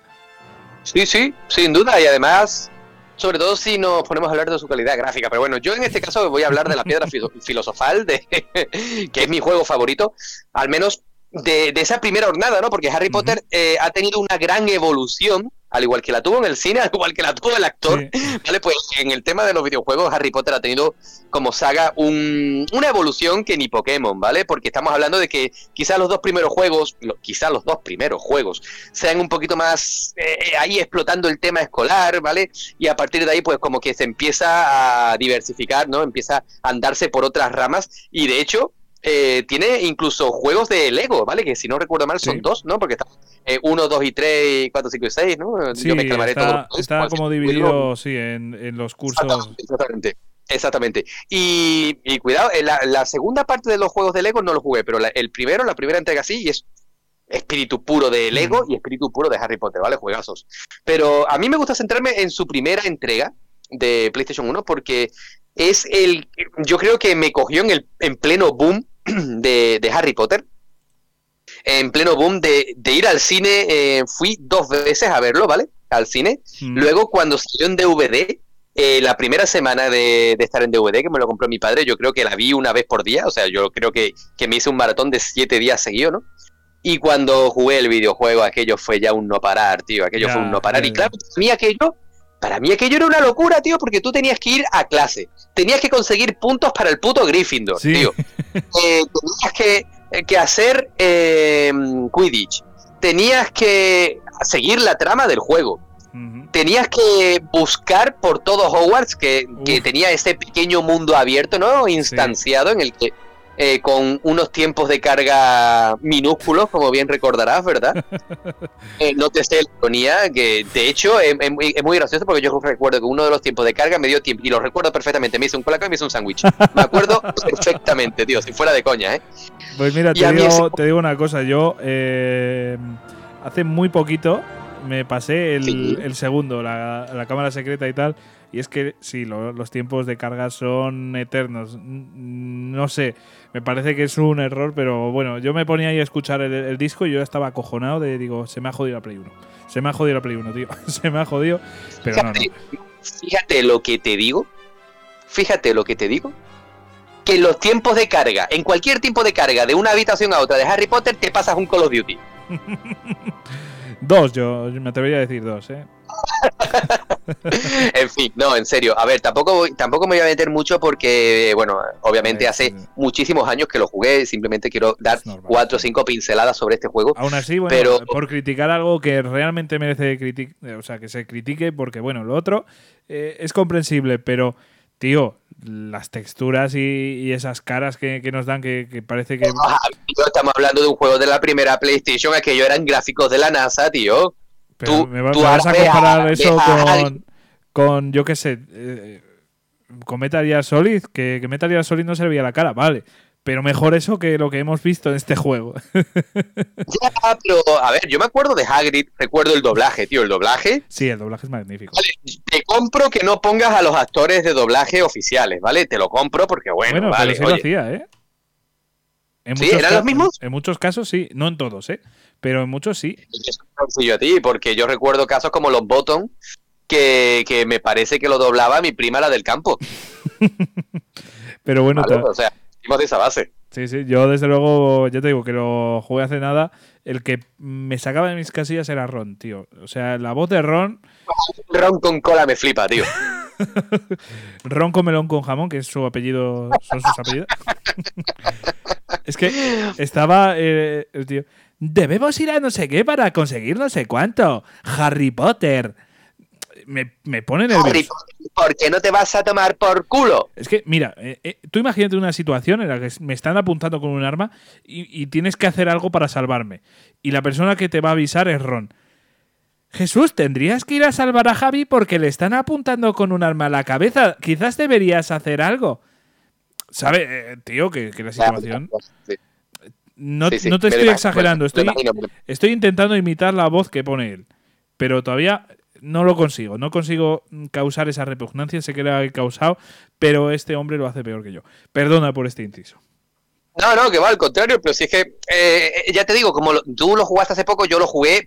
Sí, sí, sin duda. Y además, sobre todo si nos ponemos a hablar de su calidad gráfica. Pero bueno, yo en este caso voy a hablar de la piedra filo- filosofal, de, que es mi juego favorito, al menos de, de esa primera jornada, ¿no? Porque Harry. Potter eh, ha tenido una gran evolución, al igual que la tuvo en el cine, al igual que la tuvo el actor. Sí. Vale, pues en el tema de los videojuegos, Harry Potter ha tenido como saga un- una evolución que ni Pokémon, ¿vale? Porque estamos hablando de que quizás los dos primeros juegos, lo- quizás los dos primeros juegos, sean un poquito más eh, ahí explotando el tema escolar, ¿vale? Y a partir de ahí, pues como que se empieza a diversificar, ¿no? Empieza a andarse por otras ramas y de hecho... eh, tiene incluso juegos de Lego, ¿vale? Que si no recuerdo mal son Sí. dos, ¿no? Porque está 1, 2 y 3, 4, 5 y 6, ¿no? Sí, Yo me está, todos los- está como dividido sí, en, en los cursos. Exactamente, exactamente. Exactamente. Y, y cuidado, en la, la segunda parte de los juegos de Lego no lo jugué, pero la- el primero, la primera entrega sí, y es espíritu puro de Lego Mm. y espíritu puro de Harry Potter, ¿vale? Juegazos. Pero a mí me gusta centrarme en su primera entrega de PlayStation 1 porque es el. Yo creo que me cogió en, el, en pleno boom de, de Harry Potter. En pleno boom de, de ir al cine. eh, fui dos veces a verlo, ¿vale? Al cine. Mm. Luego, cuando salió en DVD, eh, la primera semana de, de estar en DVD, que me lo compró mi padre, yo creo que la vi una vez por día. O sea, yo creo que, que me hice un maratón de siete días seguidos, ¿no? Y cuando jugué el videojuego, aquello fue ya un no parar, tío. Aquello Ya, fue un no parar. ya, Y claro, para mí aquello, para mí aquello era una locura, tío, porque tú tenías que ir a clase. Tenías que conseguir puntos para el puto Gryffindor, Sí. tío. Eh, tenías que, que hacer eh, Quidditch. Tenías que seguir la trama del juego. Tenías que buscar por todo Hogwarts, que, que tenía ese pequeño mundo abierto, ¿no? Instanciado en el que eh, con unos tiempos de carga minúsculos, como bien recordarás, ¿verdad? Eh, no te sé la ironía, que de hecho es, es muy, es muy gracioso porque yo recuerdo que uno de los tiempos de carga me dio tiempo, y lo recuerdo perfectamente, me hice un colacao y me hice un sándwich. Me acuerdo perfectamente, tío, si fuera de coña, ¿eh? Pues mira, te digo, ese- te digo una cosa. Yo eh, hace muy poquito me pasé el, Sí. el segundo, la, la cámara secreta y tal. Y es que sí, lo- los tiempos de carga son eternos. No sé, me parece que es un error, pero bueno, yo me ponía ahí a escuchar el, el disco y yo estaba acojonado de, digo, se me ha jodido la Play 1. Se me ha jodido la Play 1, tío. se me ha jodido. Pero no, no. Fíjate, fíjate lo que te digo. Fíjate lo que te digo. Que en los tiempos de carga, en cualquier tiempo de carga de una habitación a otra de Harry Potter, te pasas un Call of Duty. Dos, yo, yo me atrevería a decir dos, ¿eh? en fin, no, en serio. A ver, tampoco, voy- tampoco me voy a meter mucho porque, bueno, obviamente hace muchísimos años que lo jugué. Simplemente quiero dar normal, cuatro o cinco pinceladas sobre este juego. Aún así, bueno, Pero- por criticar algo que realmente merece o sea, que se critique, porque bueno, lo otro eh, es comprensible, pero tío, las texturas y, y esas caras que, que nos dan que, que parece que Ah, tío, estamos hablando de un juego de la primera PlayStation, aquello eran gráficos de la NASA, tío. pero tú- me, va- tú me vas a comparar eso a con, con yo qué sé, eh, con Metal Gear Solid, que, que Metal Gear Solid no se le veía la cara, vale. Pero mejor eso que lo que hemos visto en este juego. Ya, pero, a ver, yo me acuerdo de Hagrid, recuerdo el doblaje, tío, el doblaje. sí, el doblaje es magnífico. Vale, te compro que no pongas a los actores de doblaje oficiales, ¿vale? Te lo compro porque, bueno, Bueno, vale, pero sí lo hacía, ¿eh? En ¿Sí? ¿Eran los mismos? En muchos casos sí, no en todos, ¿eh? Pero en muchos sí. Yo a ti, porque yo recuerdo casos como los Bottom, que, que me parece que lo doblaba mi prima la del campo, Pero bueno, ¿vale? O sea, partimos de esa base. sí, sí. Yo desde luego, ya te digo que lo jugué hace nada. El que me sacaba de mis casillas era Ron, tío. O sea, la voz de Ron, Ron con cola me flipa, tío. Ron con melón con jamón, que es su apellido, son sus apellidos. es que estaba eh, el tío. Debemos ir a no sé qué para conseguir no sé cuánto. Harry Potter. Me, me pone nervioso. ¿Por qué no te vas a tomar por culo? Es que, mira, eh, eh, tú imagínate una situación en la que me están apuntando con un arma y, y tienes que hacer algo para salvarme. Y la persona que te va a avisar es Ron. Jesús, tendrías que ir a salvar a Javi porque le están apuntando con un arma a la cabeza. Quizás deberías hacer algo. ¿Sabes, eh, tío, que, que la situación... Sí, No, sí, sí, no te estoy imagino, exagerando, estoy, imagino, estoy intentando imitar la voz que pone él. Pero todavía no lo consigo. No consigo causar esa repugnancia. Sé que la he causado, pero este hombre lo hace peor que yo. Perdona por este inciso. No, no, que va al contrario, pero si es que, eh, ya te digo, como lo- tú lo jugaste hace poco, yo lo jugué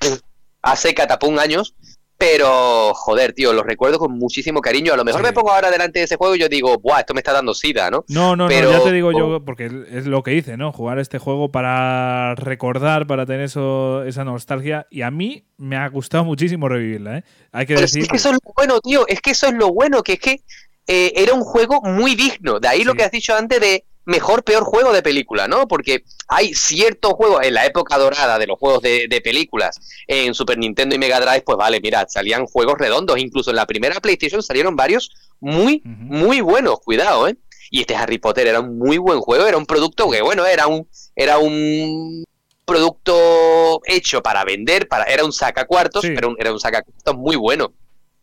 hace catapum años, pero joder, tío, lo recuerdo con muchísimo cariño. A lo mejor Sí. me pongo ahora delante de ese juego y yo digo, buah, esto me está dando sida, ¿no? No, no, Pero- no, ya te digo yo, porque es lo que hice, ¿no? Jugar este juego para recordar, para tener eso, esa nostalgia. Y a mí me ha gustado muchísimo revivirla, ¿eh? Hay que Pero decir. es que eso es lo bueno, tío, es que eso es lo bueno, que es que eh, era un juego muy digno. De ahí lo que has dicho antes de mejor, peor juego de película, ¿no? Porque hay ciertos juegos en la época dorada de los juegos de, de películas en Super Nintendo y Mega Drive, pues vale, mira, salían juegos redondos. Incluso en la primera PlayStation salieron varios muy, muy buenos, cuidado, ¿eh? Y este Harry Potter era un muy buen juego, era un producto que, bueno, era un, era un producto hecho para vender, para, era un sacacuartos, Sí. pero un- era un sacacuartos muy bueno.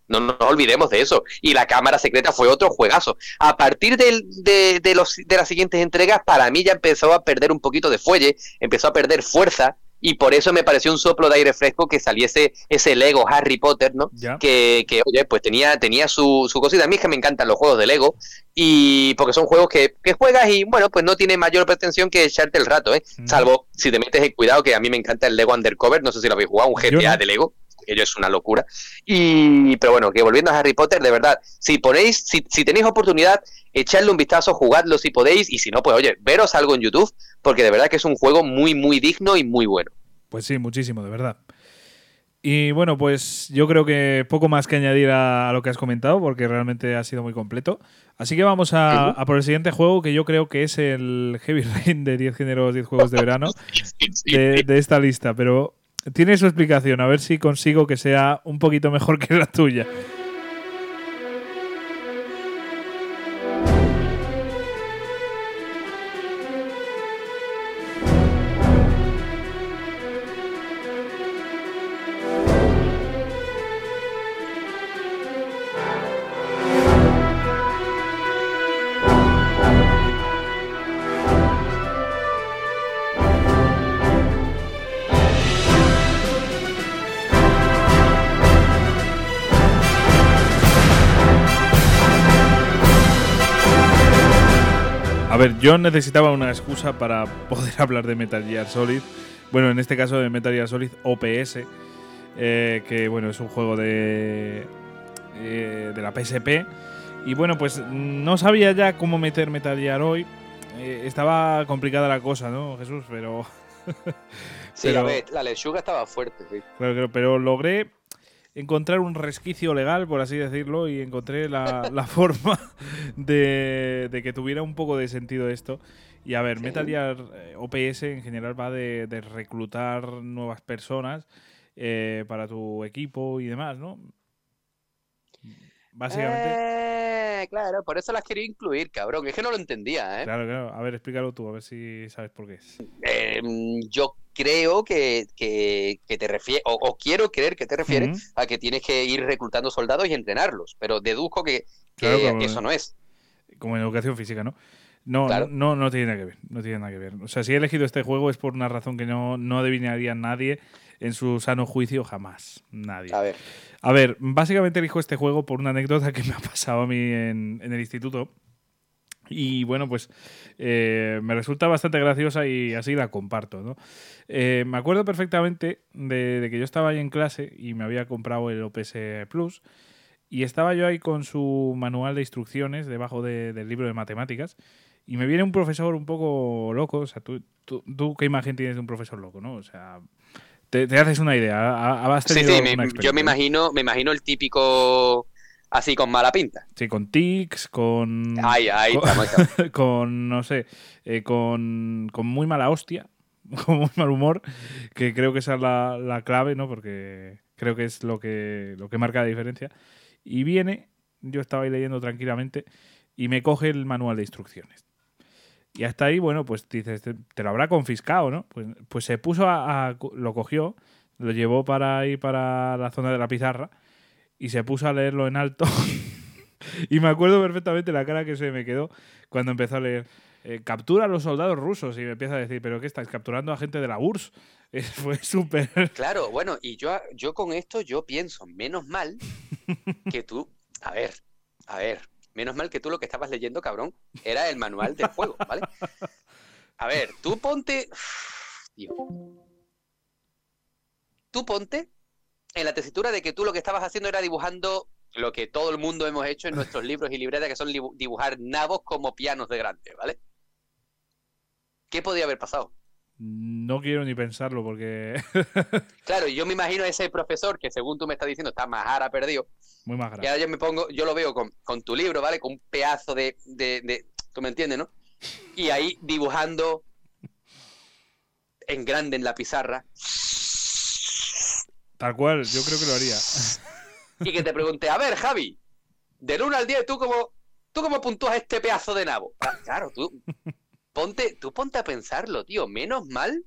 No nos olvidemos de eso. Y la cámara secreta fue otro juegazo. A partir del- de, de los, de las siguientes entregas, para mí ya empezó a perder un poquito de fuelle, empezó a perder fuerza y por eso me pareció un soplo de aire fresco que saliese ese Lego Harry Potter, ¿no? Que, que, oye, pues tenía, tenía su, su cosita. A mí es que me encantan los juegos de Lego y porque son juegos que, que juegas y, bueno, pues no tiene mayor pretensión que echarte el rato, ¿eh? Mm. Salvo si te metes en cuidado, que a mí me encanta el Lego Undercover, no sé si lo habéis jugado, un GTA no. de Lego. Ello es una locura. Y, pero bueno, que volviendo a Harry Potter, de verdad, si ponéis, si, si tenéis oportunidad, echadle un vistazo, jugadlo si podéis, y si no, pues oye, veros algo en YouTube, porque de verdad que es un juego muy, muy digno y muy bueno. Pues sí, muchísimo, de verdad. Y bueno, pues yo creo que poco más que añadir a, lo que has comentado, porque realmente ha sido muy completo. Así que vamos a, por el siguiente juego, que yo creo que es el Heavy Rain de 10 géneros, 10 juegos de verano de, de esta lista. Pero tiene su explicación, a ver si consigo que sea un poquito mejor que la tuya. Ver, yo necesitaba una excusa para poder hablar de Metal Gear Solid. Bueno, en este caso de Metal Gear Solid OPS, eh, que bueno, es un juego de, eh, de la PSP. Y bueno, pues no sabía ya cómo meter Metal Gear hoy. Eh, estaba complicada la cosa, ¿no, Jesús? Pero, Sí, Pero- a ver, la lechuga estaba fuerte, sí. claro, pero logré encontrar un resquicio legal, por así decirlo, y encontré la, la forma de, de que tuviera un poco de sentido esto. Y a ver, Sí. Metal Gear eh, OPS en general va de, de reclutar nuevas personas eh, para tu equipo y demás, ¿no? Básicamente. Eh, claro, por eso las quería incluir, cabrón. Es que no lo entendía, ¿eh? Claro, claro. A ver, explícalo tú, a ver si sabes por qué es. Eh, yo creo que, que, que te refieres, o, o quiero creer que te refieres a que tienes que ir reclutando soldados y entrenarlos, pero deduzco que, eso no es. Como en educación física, ¿no? No, Claro. no, no tiene nada que ver. No tiene nada que ver. O sea, si he elegido este juego es por una razón que no, no adivinaría nadie en su sano juicio jamás. Nadie. A ver, A ver, básicamente elijo este juego por una anécdota que me ha pasado a mí en, en el instituto. Y bueno, pues eh, me resulta bastante graciosa y así la comparto, ¿no? Eh, me acuerdo perfectamente de, de que yo estaba ahí en clase y me había comprado el OPS Plus y estaba yo ahí con su manual de instrucciones debajo de- del libro de matemáticas y me viene un profesor un poco loco, o sea, tú, tú, tú qué imagen tienes de un profesor loco, ¿no? O sea, te, te haces una idea, ¿ha- ¿has sí, sí, me- yo me imagino, me imagino el típico así con mala pinta. Sí, con tics, con. Ay, ay, con, estamos- estamos. con, no sé, eh, con, con muy mala hostia, con muy mal humor, que creo que esa es la, la clave, ¿no? Porque creo que es lo que, lo que marca la diferencia. Y viene, yo estaba ahí leyendo tranquilamente, y me coge el manual de instrucciones. Y hasta ahí, bueno, pues dices, te, te lo habrá confiscado, ¿no? Pues, pues se puso a, a- Lo cogió, lo llevó para ir para la zona de la pizarra y se puso a leerlo en alto. y me acuerdo perfectamente la cara que se me quedó cuando empezó a leer. eh, captura a los soldados rusos y me empieza a decir, ¿pero qué estáis? Capturando a gente de la URSS. Fue súper. Claro, bueno, y yo, yo con esto yo pienso, menos mal que tú, a ver, a ver, menos mal que tú lo que estabas leyendo, cabrón, era el manual del juego, ¿vale? A ver, tú ponte, tío, tú ponte en la tesitura de que tú lo que estabas haciendo era dibujando lo que todo el mundo hemos hecho en nuestros libros y libretas, que son dibujar nabos como pianos de grande, ¿vale? ¿Qué podía haber pasado? No quiero ni pensarlo porque. Claro, y yo me imagino a ese profesor que según tú me estás diciendo está majara perdido, Muy más Y grave. ahora yo me pongo, yo lo veo con, con tu libro, ¿vale? Con un pedazo de, de, de- Tú me entiendes, ¿no? Y ahí dibujando en grande en la pizarra. Tal cual, yo creo que lo haría. Y que te pregunte, a ver, Javi, del 1 al 10, ¿tú cómo, ¿tú cómo puntúas este pedazo de nabo? Ah, Claro, tú ponte, tú ponte a pensarlo, tío. Menos mal,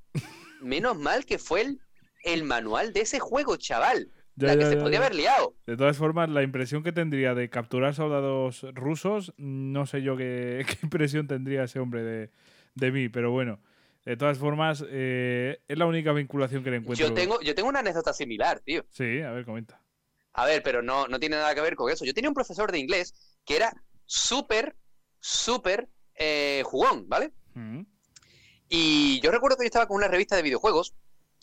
menos mal que fue el, el manual de ese juego, chaval. Ya, la que ya, se podía haber liado. De todas formas, la impresión que tendría de capturar soldados rusos, no sé yo qué, qué impresión tendría ese hombre de, de mí, pero bueno, De todas formas, eh, es la única vinculación que le encuentro. Yo tengo, yo tengo una anécdota similar, tío. Sí, a ver, comenta. A ver, pero no, no tiene nada que ver con eso. Yo tenía un profesor de inglés que era súper, súper eh, jugón, ¿vale? Mm. Y yo recuerdo que yo estaba con una revista de videojuegos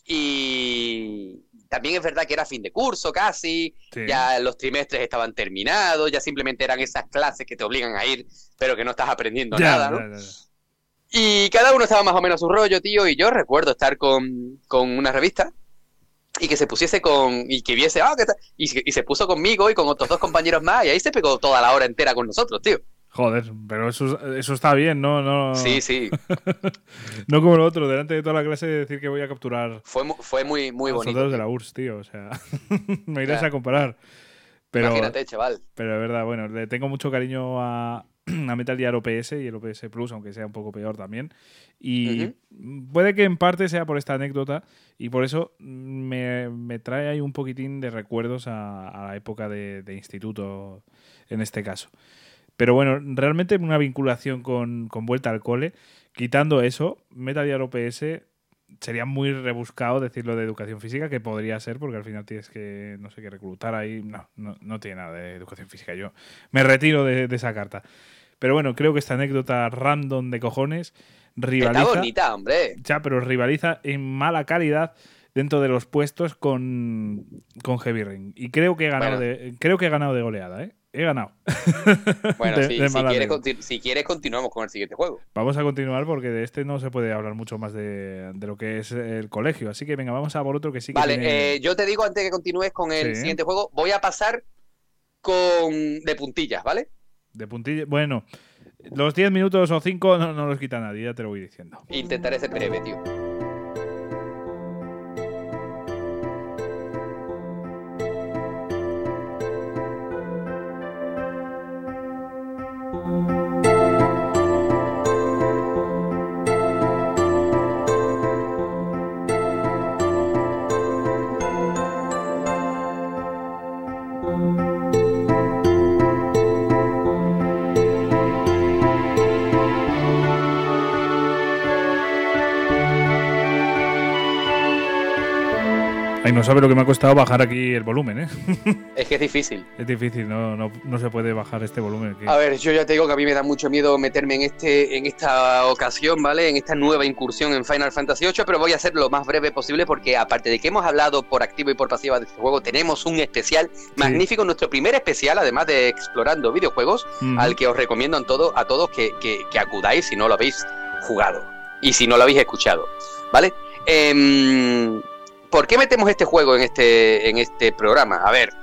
y también es verdad que era fin de curso casi, Sí. ya los trimestres estaban terminados, ya simplemente eran esas clases que te obligan a ir, pero que no estás aprendiendo Ya, nada, ¿no? ya, ya, ya. Y cada uno estaba más o menos a su rollo, tío, y yo recuerdo estar con, con una revista y que se pusiese con, y que viese, ah, ¿qué tal? Y, se- y se puso conmigo y con otros dos compañeros más, y ahí se pegó toda la hora entera con nosotros, tío. Joder, pero eso, eso está bien, ¿no? No, Sí, sí, no como lo otro, delante de toda la clase decir que voy a capturar fue, mu- fue muy, muy los bonito. soldados de la URSS, tío. O sea, me irás a comparar. Pero, Imagínate, chaval. pero de verdad, bueno, le tengo mucho cariño a, a Metal Gear OPS y el OPS Plus, aunque sea un poco peor también. Y puede que en parte sea por esta anécdota y por eso me, me trae ahí un poquitín de recuerdos a, a la época de, de instituto en este caso. Pero bueno, realmente una vinculación con, con vuelta al cole, quitando eso, Metal Gear OPS sería muy rebuscado decirlo de educación física, que podría ser, porque al final tienes que, no sé, que reclutar ahí. No, no, no tiene nada de educación física. Yo me retiro de, de esa carta. Pero bueno, creo que esta anécdota random de cojones Está rivaliza. bonita, hombre. Ya, pero rivaliza en mala calidad dentro de los puestos con, con Heavy Rain. Y creo que he ganado, Bueno. de, creo que he ganado de goleada, ¿eh? He ganado. Bueno, De- sí, de si, quieres, si continuamos con el siguiente juego. Vamos a continuar porque de este no se puede hablar mucho más de, de lo que es el colegio. Así que venga, vamos a por otro que sí que Vale, tiene- eh, yo te digo antes que continúes con el Sí. siguiente juego, voy a pasar con de puntillas, ¿vale? De puntilla. Bueno, los 10 minutos o 5 no, no los quita nadie, ya te lo voy diciendo. Intentaré ser breve, tío. Ay, no sabe lo que me ha costado bajar aquí el volumen, ¿eh? Es que es difícil. Es difícil, no, no, no se puede bajar este volumen. que- A ver, yo ya te digo que a mí me da mucho miedo meterme en este, en esta ocasión, ¿vale? En esta nueva incursión en Final Fantasy VIII, pero voy a ser lo más breve posible porque aparte de que hemos hablado por activa y por pasiva de este juego, tenemos un especial magnífico, nuestro primer especial, además de explorando videojuegos, al que os recomiendo en todo, a todos que, que- que acudáis si no lo habéis jugado y si no lo habéis escuchado, ¿vale? Em, ¿Por qué metemos este juego en este, en este programa? A ver,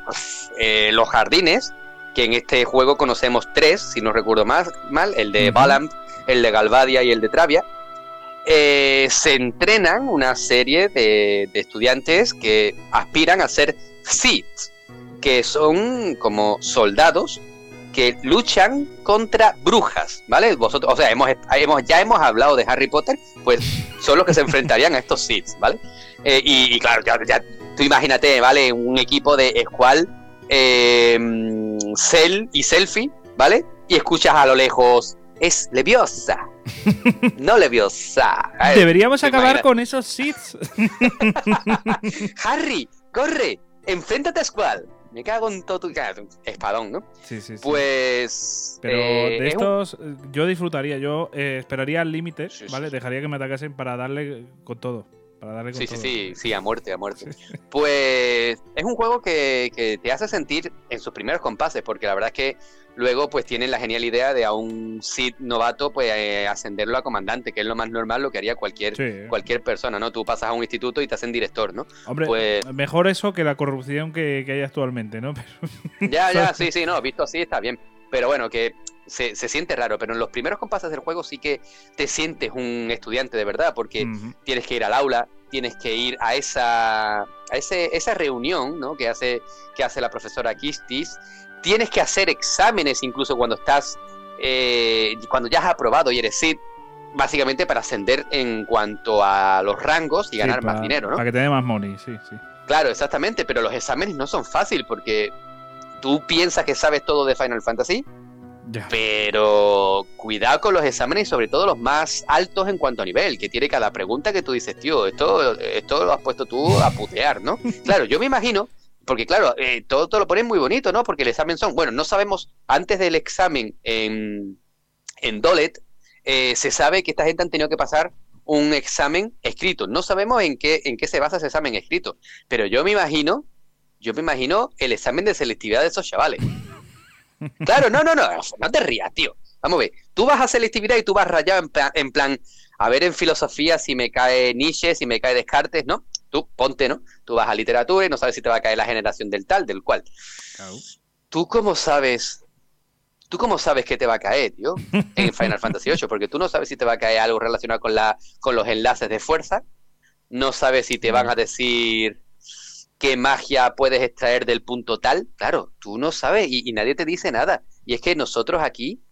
eh, los jardines, que en este juego conocemos tres, si no recuerdo más, mal, el de Ujú. Valand, el de Galvadia y el de Travia, eh, se entrenan una serie de, de estudiantes que aspiran a ser Sith, que son como soldados que luchan contra brujas, ¿vale? Vosotros, o sea, hemos, hemos, ya hemos hablado de Harry Potter, pues son los que se enfrentarían a estos Sith, ¿vale? Eh, y, y claro, ya, ya tú imagínate, ¿vale? Un equipo de Squall, eh, Cell y Selfie, ¿vale? Y escuchas a lo lejos, es Leviosa, no Leviosa. Ver, Deberíamos ¿te acabar con esos sits. Harry, corre, enfréntate a Squall. Me cago en todo tu... Espadón, ¿no? Sí, sí, sí. Pues... Pero eh, de es un- estos yo disfrutaría, yo eh, esperaría al límite, Sí, sí, ¿vale? sí. Dejaría que me atacasen para darle con todo. Para darle con Sí, sí, sí, sí, a muerte, a muerte. Pues es un juego que, que te hace sentir en sus primeros compases, porque la verdad es que luego pues tienen la genial idea de a un Sith novato pues eh, ascenderlo a comandante, que es lo más normal, lo que haría cualquier, Sí. cualquier persona, ¿no? Tú pasas a un instituto y te hacen director, ¿no? Hombre, pues- mejor eso que la corrupción que, que hay actualmente, ¿no? Pero- Ya, ya, sí, sí, no, visto así está bien. Pero bueno, que se, se siente raro, pero en los primeros compases del juego sí que te sientes un estudiante de verdad, porque tienes que ir al aula, tienes que ir a esa, a ese, esa reunión ¿no? que, hace, que hace la profesora Kistis, tienes que hacer exámenes incluso cuando estás, eh, cuando ya has aprobado y eres SID, básicamente para ascender en cuanto a los rangos y Sí, ganar más dinero, ¿no? Para que te dé más money, sí, sí. Claro, exactamente, pero los exámenes no son fáciles porque tú piensas que sabes todo de Final Fantasy Pero cuidado con los exámenes, sobre todo los más altos en cuanto a nivel, que tiene cada pregunta que tú dices, tío, esto, esto lo has puesto tú a putear, ¿no? Claro, yo me imagino, porque claro, eh, todo, todo lo ponen muy bonito, ¿no? Porque el examen son, bueno, no sabemos, antes del examen en, en Dolet, eh, se sabe que esta gente han tenido que pasar un examen escrito. No sabemos en qué, en qué se basa ese examen escrito, pero yo me imagino, yo me imagino el examen de selectividad de esos chavales. Claro, no, no, no, no te rías, tío. Vamos a ver, tú vas a selectividad y tú vas rayado en plan, en plan, a ver en filosofía si me cae Nietzsche, si me cae Descartes, ¿no? Tú ponte, ¿no? Tú vas a literatura y no sabes si te va a caer la generación del tal, del cual. ¿Tú cómo sabes? ¿Tú cómo sabes que te va a caer, tío? En Final Fantasy VIII, porque tú no sabes si te va a caer algo relacionado con la con los enlaces de fuerza, no sabes si te van a decir qué magia puedes extraer del punto tal. Claro, tú no sabes y, y nadie te dice nada. Y es que nosotros aquí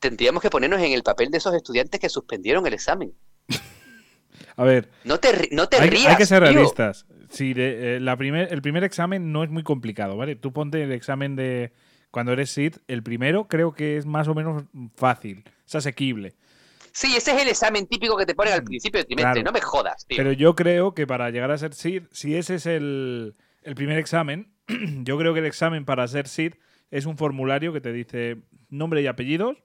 tendríamos que ponernos en el papel de esos estudiantes que suspendieron el examen. A ver, No te, no te hay, rías. hay que ser tío. realistas. Si de- eh, la primer, el primer examen no es muy complicado, ¿vale? Tú ponte el examen de cuando eres SID, el primero creo que es más o menos fácil, es asequible. Sí, ese es el examen típico que te ponen al principio del trimestre. Claro. No me jodas, tío. Pero yo creo que para llegar a ser SID, si ese es el, el primer examen, yo creo que el examen para ser SID es un formulario que te dice nombre y apellidos,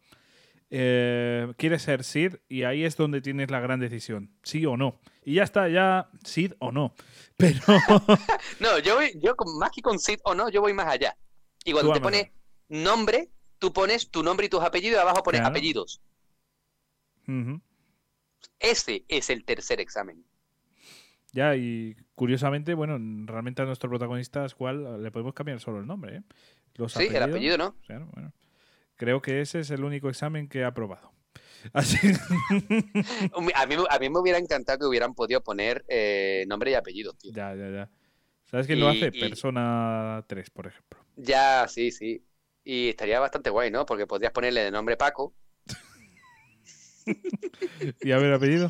eh, quieres ser SID y ahí es donde tienes la gran decisión, sí o no. Y ya está, ya SID o no. Pero No, yo, voy- yo más que con SID o no, yo voy más allá. Y cuando Tú te vas más pone nombre, tú pones tu nombre y tus apellidos y abajo pones Claro. apellidos. Ese es el tercer examen. ya, y curiosamente, bueno, realmente a nuestro protagonista, Squall, le podemos cambiar solo el nombre, ¿eh? Los Sí, el apellido, ¿no? Bueno. Creo que ese es el único examen que he aprobado. Así. A mí, a mí me hubiera encantado que hubieran podido poner eh, nombre y apellidos, tío. ya, ya, ya. ¿Sabes quién lo hace? y- Persona 3, por ejemplo. Ya, sí, sí. Y estaría bastante guay, ¿no? Porque podrías ponerle de nombre Paco. ¿Y a ver, apellido?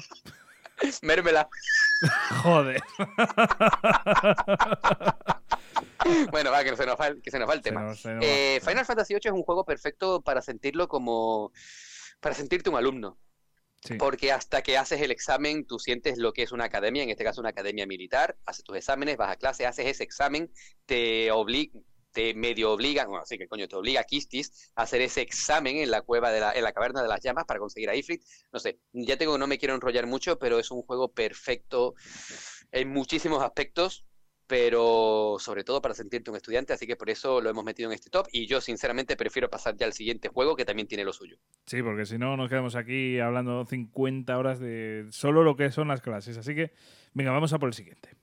Mérmela. Joder. Bueno, va, que se nos va, que se nos va el Se tema. nos- nos Eh, Final Fantasy VIII es un juego perfecto para sentirlo como... para sentirte un alumno. Sí. Porque hasta que haces el examen, tú sientes lo que es una academia, en este caso una academia militar, haces tus exámenes, vas a clase, haces ese examen, te obliga, te medio obligan, bueno, sí que coño, te obliga a Kistis a hacer ese examen en la cueva de la, en la caverna de las llamas para conseguir a Ifrit. No sé, ya tengo, no me quiero enrollar mucho, pero es un juego perfecto en muchísimos aspectos, pero sobre todo para sentirte un estudiante, así que por eso lo hemos metido en este top y yo sinceramente prefiero pasar ya al siguiente juego que también tiene lo suyo. Sí, porque si no nos quedamos aquí hablando 50 horas de solo lo que son las clases. Así que, venga, vamos a por el siguiente.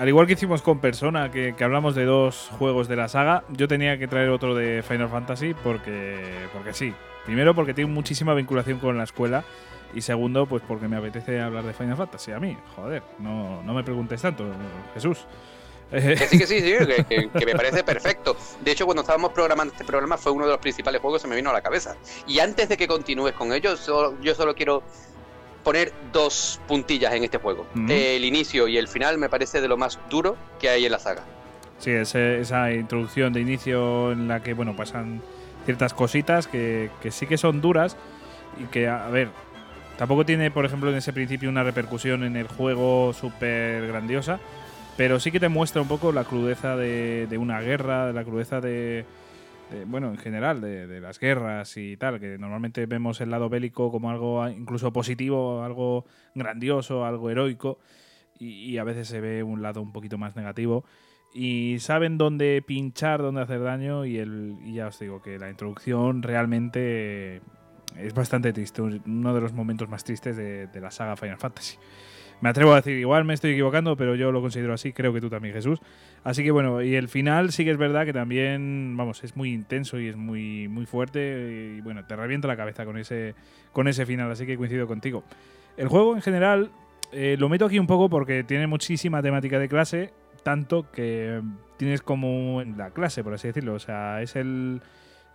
al igual que hicimos con Persona, que, hablamos de dos juegos de la saga, yo tenía que traer otro de Final Fantasy porque, porque sí. Primero, porque tiene muchísima vinculación con la escuela. Y segundo, pues porque me apetece hablar de Final Fantasy. A mí, joder, no, no me preguntes tanto, Jesús. Que sí, que sí, sí, que, que- me parece perfecto. De hecho, cuando estábamos programando este programa fue uno de los principales juegos que se me vino a la cabeza. Y antes de que continúes con ello, solo- yo solo quiero poner dos puntillas en este juego. El inicio y el final me parece de lo más duro que hay en la saga. Sí, ese- esa introducción de inicio en la que, bueno, pasan ciertas cositas que, que sí que son duras y que, a ver, tampoco tiene, por ejemplo, en ese principio una repercusión en el juego súper grandiosa, pero sí que te muestra un poco la crudeza de, de una guerra, de la crudeza de, de, bueno, en general, de, de las guerras y tal, que normalmente vemos el lado bélico como algo incluso positivo, algo grandioso, algo heroico, y, a veces se ve un lado un poquito más negativo y saben dónde pinchar, dónde hacer daño y, y ya os digo que la introducción realmente es bastante triste, uno de los momentos más tristes de, de la saga Final Fantasy. Me atrevo a decir, igual me estoy equivocando, pero yo lo considero así, creo que tú también, Jesús. Así que bueno, y el final sí que es verdad que también, vamos, es muy intenso y es muy, muy fuerte y bueno, te revienta la cabeza con ese, con ese final, así que coincido contigo. El juego en general eh, lo meto aquí un poco porque tiene muchísima temática de clase, tanto que tienes como la clase, por así decirlo, o sea, es el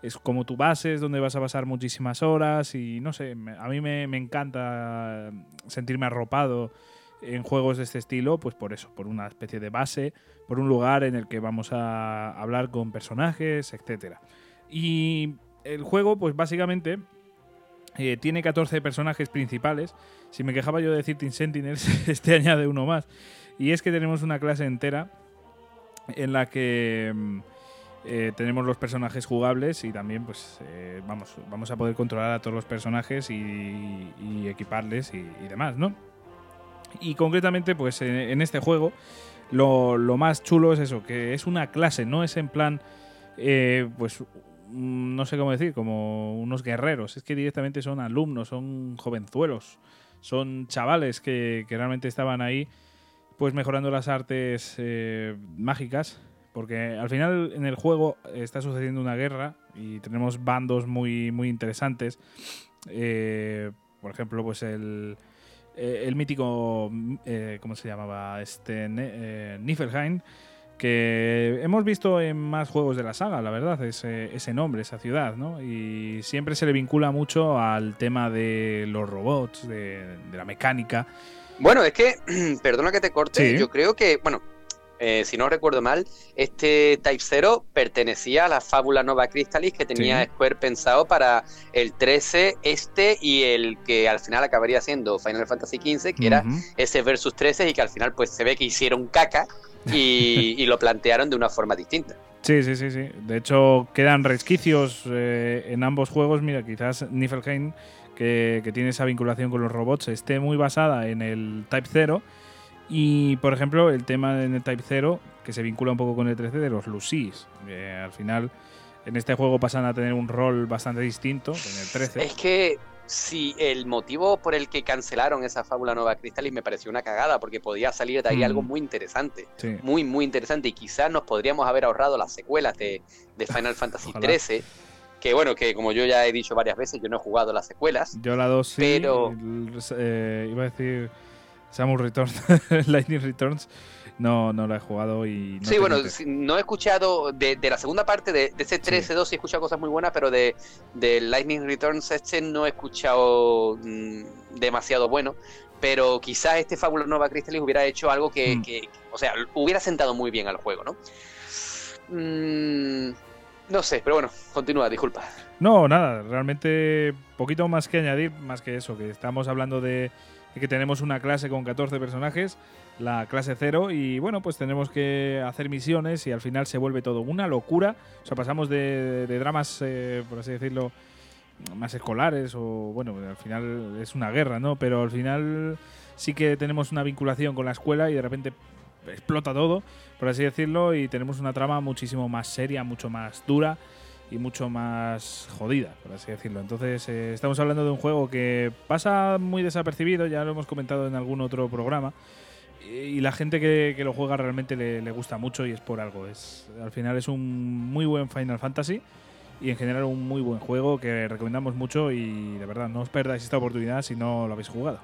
es como tu base, es donde vas a pasar muchísimas horas y no sé, a mí me, me encanta sentirme arropado en juegos de este estilo, pues por eso, por una especie de base, por un lugar en el que vamos a hablar con personajes, etcétera. Y el juego, pues básicamente eh, tiene 14 personajes principales. Si me quejaba yo de decir Teen Sentinels, este añade uno más. Y es que tenemos una clase entera en la que mm, eh, tenemos los personajes jugables y también pues eh, vamos, vamos a poder controlar a todos los personajes y, y equiparles y demás, ¿no? Y concretamente pues en, este juego lo, lo más chulo es eso, que es una clase, no es en plan eh, pues mm, no sé cómo decir, como unos guerreros, es que directamente son alumnos, son jovenzuelos, son chavales que, que realmente estaban ahí pues mejorando las artes eh, mágicas, porque al final en el juego está sucediendo una guerra y tenemos bandos muy, muy interesantes. Eh, por ejemplo, pues el, eh, el mítico, eh, ¿cómo se llamaba? Este, eh, Niflheim, que hemos visto en más juegos de la saga, la verdad, ese, ese nombre, esa ciudad, ¿no? Y siempre se le vincula mucho al tema de los robots, de, de la mecánica. Bueno, es que, perdona que te corte, Sí. yo creo que, bueno, eh, si no recuerdo mal, este Type 0 pertenecía a la fábula Nova Crystallis que tenía Sí. Square pensado para el 13, este y el que al final acabaría siendo Final Fantasy XV, que era ese versus 13 y que al final pues se ve que hicieron caca y, y lo plantearon de una forma distinta. Sí, sí, sí, sí. De hecho, quedan resquicios eh, en ambos juegos. Mira, quizás Niflheim, que, que tiene esa vinculación con los robots, esté muy basada en el Type 0. Y, por ejemplo, el tema en el Type 0, que se vincula un poco con el 13, de los Lucis. que al final, en este juego pasan a tener un rol bastante distinto en el 13. Es que si el motivo por el que cancelaron esa fábula Nova Crystallis me pareció una cagada porque podía salir de ahí Mm. algo muy interesante. Sí. muy, muy interesante y quizás nos podríamos haber ahorrado las secuelas de, de Final Fantasy. XIII. Que bueno, que como yo ya he dicho varias veces, yo no he jugado las secuelas. Yo la 2 sí. Pero- eh, iba a decir Samus Returns, Lightning Returns. No, no la he jugado y. No sí, bueno, no he escuchado de, de la segunda parte de, de ese 13-2, sí he escuchado cosas muy buenas, pero de, de Lightning Returns este no he escuchado mm, demasiado bueno. Pero quizás este Fábula Nova Crystallis hubiera hecho algo que, Mm. que- o sea, hubiera sentado muy bien al juego, ¿no? Mm, no sé, pero bueno, continúa, disculpa. No, nada, realmente poquito más que añadir, más que eso, que estamos hablando de que tenemos una clase con 14 personajes, la clase 0, y bueno, pues tenemos que hacer misiones y al final se vuelve todo una locura. O sea, pasamos de, de dramas, eh, por así decirlo, más escolares o bueno, al final es una guerra, ¿no? Pero al final sí que tenemos una vinculación con la escuela y de repente explota todo, por así decirlo, y tenemos una trama muchísimo más seria, mucho más dura y mucho más jodida, por así decirlo. Entonces, eh, estamos hablando de un juego que pasa muy desapercibido, ya lo hemos comentado en algún otro programa, y y la gente que, que lo juega realmente le, le gusta mucho y es por algo. Es, al final es un muy buen Final Fantasy y en general un muy buen juego que recomendamos mucho y de verdad no os perdáis esta oportunidad si no lo habéis jugado.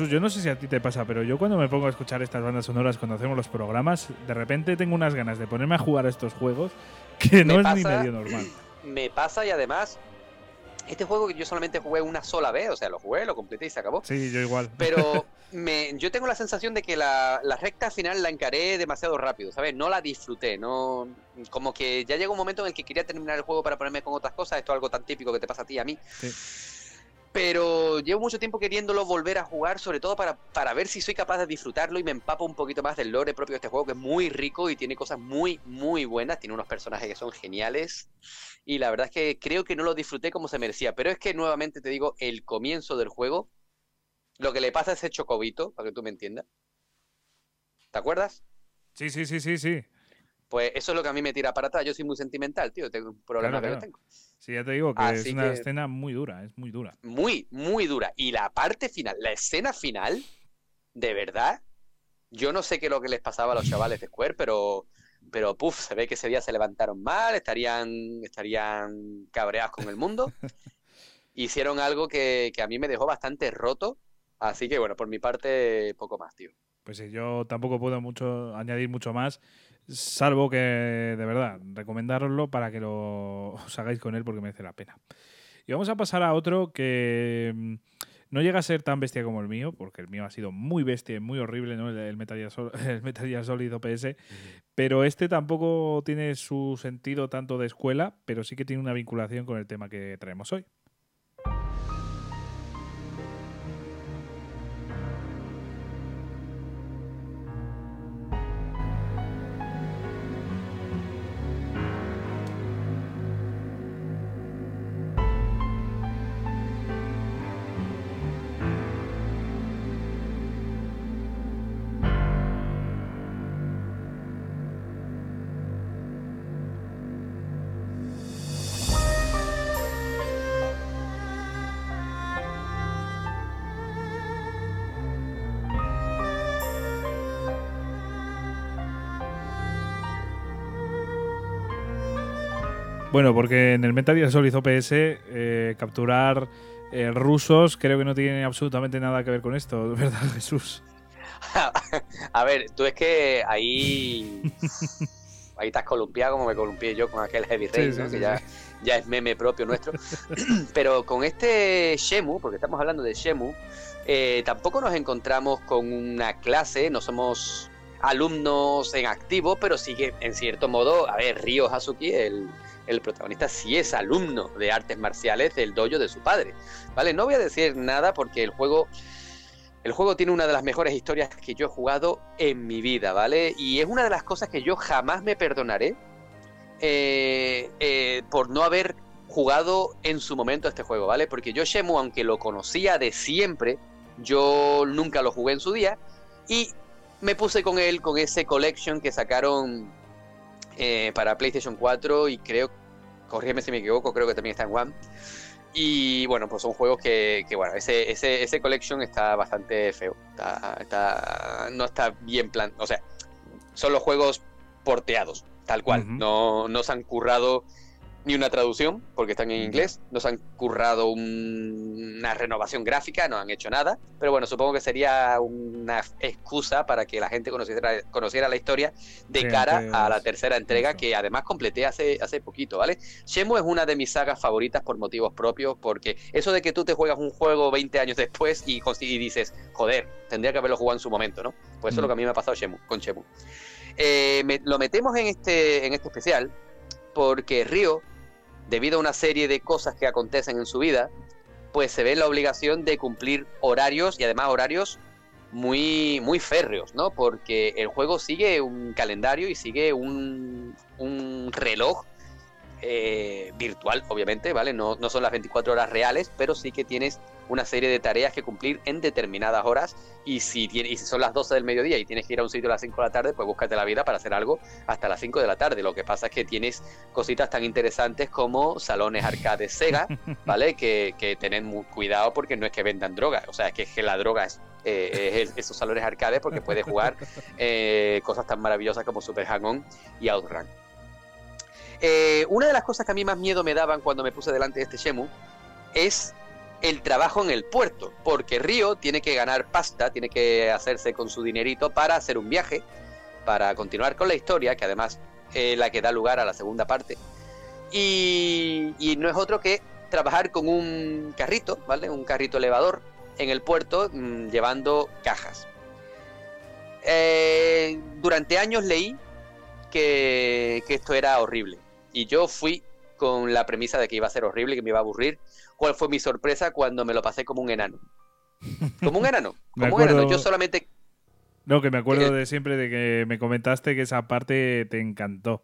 Jesús, yo no sé si a ti te pasa, pero yo cuando me pongo a escuchar estas bandas sonoras cuando hacemos los programas, de repente tengo unas ganas de ponerme a jugar a estos juegos que no Me es ni pasa- medio normal. Me pasa y además, este juego que yo solamente jugué una sola vez, o sea, lo jugué, lo completé y se acabó. Sí, yo igual. Pero me, yo tengo la sensación de que la, la recta final la encaré demasiado rápido, ¿sabes? No la disfruté, no como que ya llegó un momento en el que quería terminar el juego para ponerme con otras cosas, esto es algo tan típico que te pasa a ti y a mí. Sí. Pero llevo mucho tiempo queriéndolo volver a jugar, sobre todo para, para ver si soy capaz de disfrutarlo y me empapo un poquito más del lore propio de este juego, que es muy rico y tiene cosas muy, muy buenas. Tiene unos personajes que son geniales. Y la verdad es que creo que no lo disfruté como se merecía. Pero es que nuevamente te digo, el comienzo del juego, lo que le pasa a ese chocobito, para que tú me entiendas. ¿Te acuerdas? Sí, sí, sí, sí, sí. Pues eso es lo que a mí me tira para atrás. Yo soy muy sentimental, tío. Tengo un problema Claro, que claro. yo tengo. Sí, ya te digo que es una que- escena muy dura, es muy dura. Muy, muy dura. Y la parte final, la escena final, de verdad, yo no sé qué es lo que les pasaba a los chavales de Square, pero, pero puf, se ve que ese día se levantaron mal, estarían, estarían cabreados con el mundo. Hicieron algo que, que a mí me dejó bastante roto. Así que bueno, por mi parte, poco más, tío. Pues sí, yo tampoco puedo mucho añadir mucho más, salvo que de verdad recomendároslo para que lo os hagáis con él porque merece la pena. Y vamos a pasar a otro que mm, no llega a ser tan bestia como el mío, porque el mío ha sido muy bestia y muy horrible, ¿no? El, el Metal Gear Sol- el Metal Gear Solid OPS. Pero este tampoco tiene su sentido tanto de escuela, pero sí que tiene una vinculación con el tema que traemos hoy. Bueno, porque en el Metal Gear Solid OPS eh, capturar eh, rusos creo que no tiene absolutamente nada que ver con esto, ¿verdad, Jesús? A ver, tú es que ahí. ahí estás columpiado como me columpié yo con aquel Heavy Rain, Sí, ¿no? sí, que ya, es meme propio nuestro. Pero con este Shemu, porque estamos hablando de Shemu, eh, tampoco nos encontramos con una clase, no somos alumnos en activo, pero sí que en cierto modo, a ver, Ryo Hazuki, el, el protagonista, sí es alumno de artes marciales del dojo de su padre. ¿Vale? No voy a decir nada porque el juego. El juego tiene una de las mejores historias que yo he jugado en mi vida, ¿vale? Y es una de las cosas que yo jamás me perdonaré eh, eh, por no haber jugado en su momento este juego, ¿vale? Porque yo Shemu, aunque lo conocía de siempre, yo nunca lo jugué en su día y me puse con él, con ese collection que sacaron eh, para PlayStation 4 y creo, corrígeme si me equivoco, creo que también está en One. Y bueno, pues son juegos que, que, bueno, ese, ese, ese collection está bastante feo. Está, está- no está bien plan. O sea, son los juegos porteados, tal cual. Ujú. no, no se han currado ni una traducción, porque están en Ya. inglés. No se han currado un- una renovación gráfica, no han hecho nada. Pero bueno, supongo que sería una excusa para que la gente conociera, conociera la historia de cara a la tercera entrega, que además completé hace, hace poquito, ¿vale? Shemu es una de mis sagas favoritas por motivos propios, porque eso de que tú te juegas un juego 20 años después y, y dices, joder, tendría que haberlo jugado en su momento, ¿no? Pues eso es lo que a mí me ha pasado Shemu, con Shemu. Eh, me- lo metemos en este, en este especial porque Ryo, debido a una serie de cosas que acontecen en su vida, pues se ve la obligación de cumplir horarios y además horarios muy, muy férreos, ¿no? Porque el juego sigue un calendario y sigue un, un reloj eh, virtual, obviamente, ¿vale? No, no son las 24 horas reales, pero sí que tienes una serie de tareas que cumplir en determinadas horas y si, tiene, y si son las 12 del mediodía y tienes que ir a un sitio a las 5 de la tarde, pues búscate la vida para hacer algo hasta las 5 de la tarde. Lo que pasa es que tienes cositas tan interesantes como salones arcades Sega, ¿vale? Que, que tened muy cuidado porque no es que vendan droga, o sea, es que, es que la droga es, eh, es el- esos salones arcades porque puedes jugar eh, cosas tan maravillosas como Super Hang-On y Outrun. Eh, una de las cosas que a mí más miedo me daban cuando me puse delante de este Shemu es el trabajo en el puerto, porque Río tiene que ganar pasta, tiene que hacerse con su dinerito para hacer un viaje, para continuar con la historia, que además es la que da lugar a la segunda parte. Y, no es otro que trabajar con un carrito, ¿vale? Un carrito elevador en el puerto mm, llevando cajas. Eh, durante años leí que, que esto era horrible. Y yo fui con la premisa de que iba a ser horrible, que me iba a aburrir. ¿Cuál fue mi sorpresa cuando me lo pasé como un enano? Como un enano, como un enano. Yo solamente No, que me acuerdo Eh, de siempre de que me comentaste que esa parte te encantó.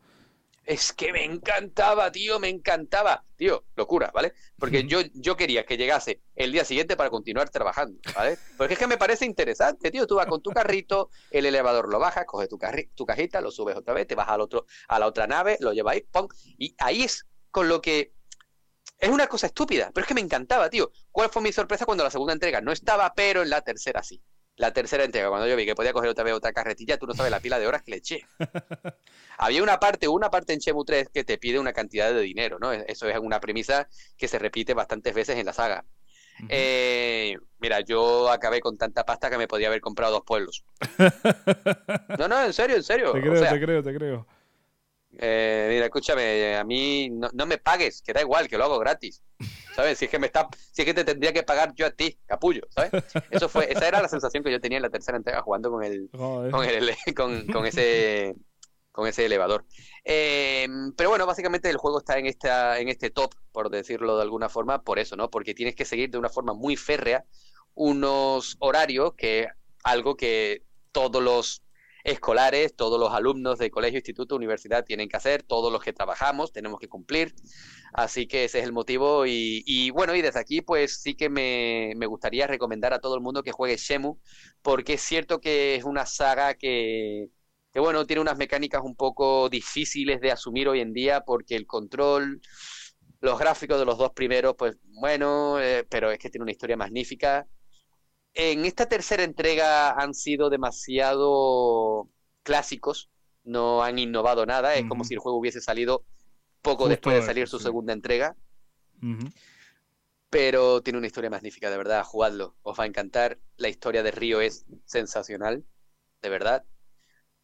Es que me encantaba, tío, me encantaba. Tío, locura, ¿vale? Porque yo, yo quería que llegase el día siguiente para continuar trabajando, ¿vale? Porque es que me parece interesante, tío. Tú vas con tu carrito, el elevador lo bajas, coges tu, tu cajita, lo subes otra vez, te vas al otro, a la otra nave, lo lleváis, ¡pum! Y ahí es con lo que... Es una cosa estúpida, pero es que me encantaba, tío. ¿Cuál fue mi sorpresa cuando la segunda entrega no estaba, pero en la tercera sí? La tercera entrega, cuando yo vi que podía coger otra vez otra carretilla, tú no sabes la pila de horas que le eché. Había una parte, una parte en Chemu 3 que te pide una cantidad de dinero, ¿no? Eso es una premisa que se repite bastantes veces en la saga. Eh, mira, yo acabé con tanta pasta que me podía haber comprado dos pueblos. No, no, en serio, en serio. te O creo, sea, te creo, te creo. Eh, mira, escúchame, a mí no, no me pagues, que da igual, que lo hago gratis. ¿Sabes? Si es que me está, si es que te tendría que pagar yo a ti, capullo, ¿sabes? Eso fue, esa era la sensación que yo tenía en la tercera entrega jugando con el, con, el, con, con ese con ese elevador. Eh, pero bueno, básicamente el juego está en esta en este top, por decirlo de alguna forma, por eso, ¿no? Porque tienes que seguir de una forma muy férrea unos horarios que algo que todos los escolares, todos los alumnos de colegio, instituto, universidad tienen que hacer, todos los que trabajamos tenemos que cumplir. Así que ese es el motivo y, bueno, y desde aquí pues sí que me, me gustaría recomendar a todo el mundo que juegue Shemu, porque es cierto que es una saga que, que bueno, tiene unas mecánicas un poco difíciles de asumir hoy en día porque el control, los gráficos de los dos primeros, pues bueno, eh, pero es que tiene una historia magnífica. En esta tercera entrega han sido demasiado clásicos, no han innovado nada, es como si el juego hubiese salido poco Justo después de salir su sí. segunda entrega, pero tiene una historia magnífica, de verdad, jugadlo, os va a encantar, la historia de Río es sensacional, de verdad,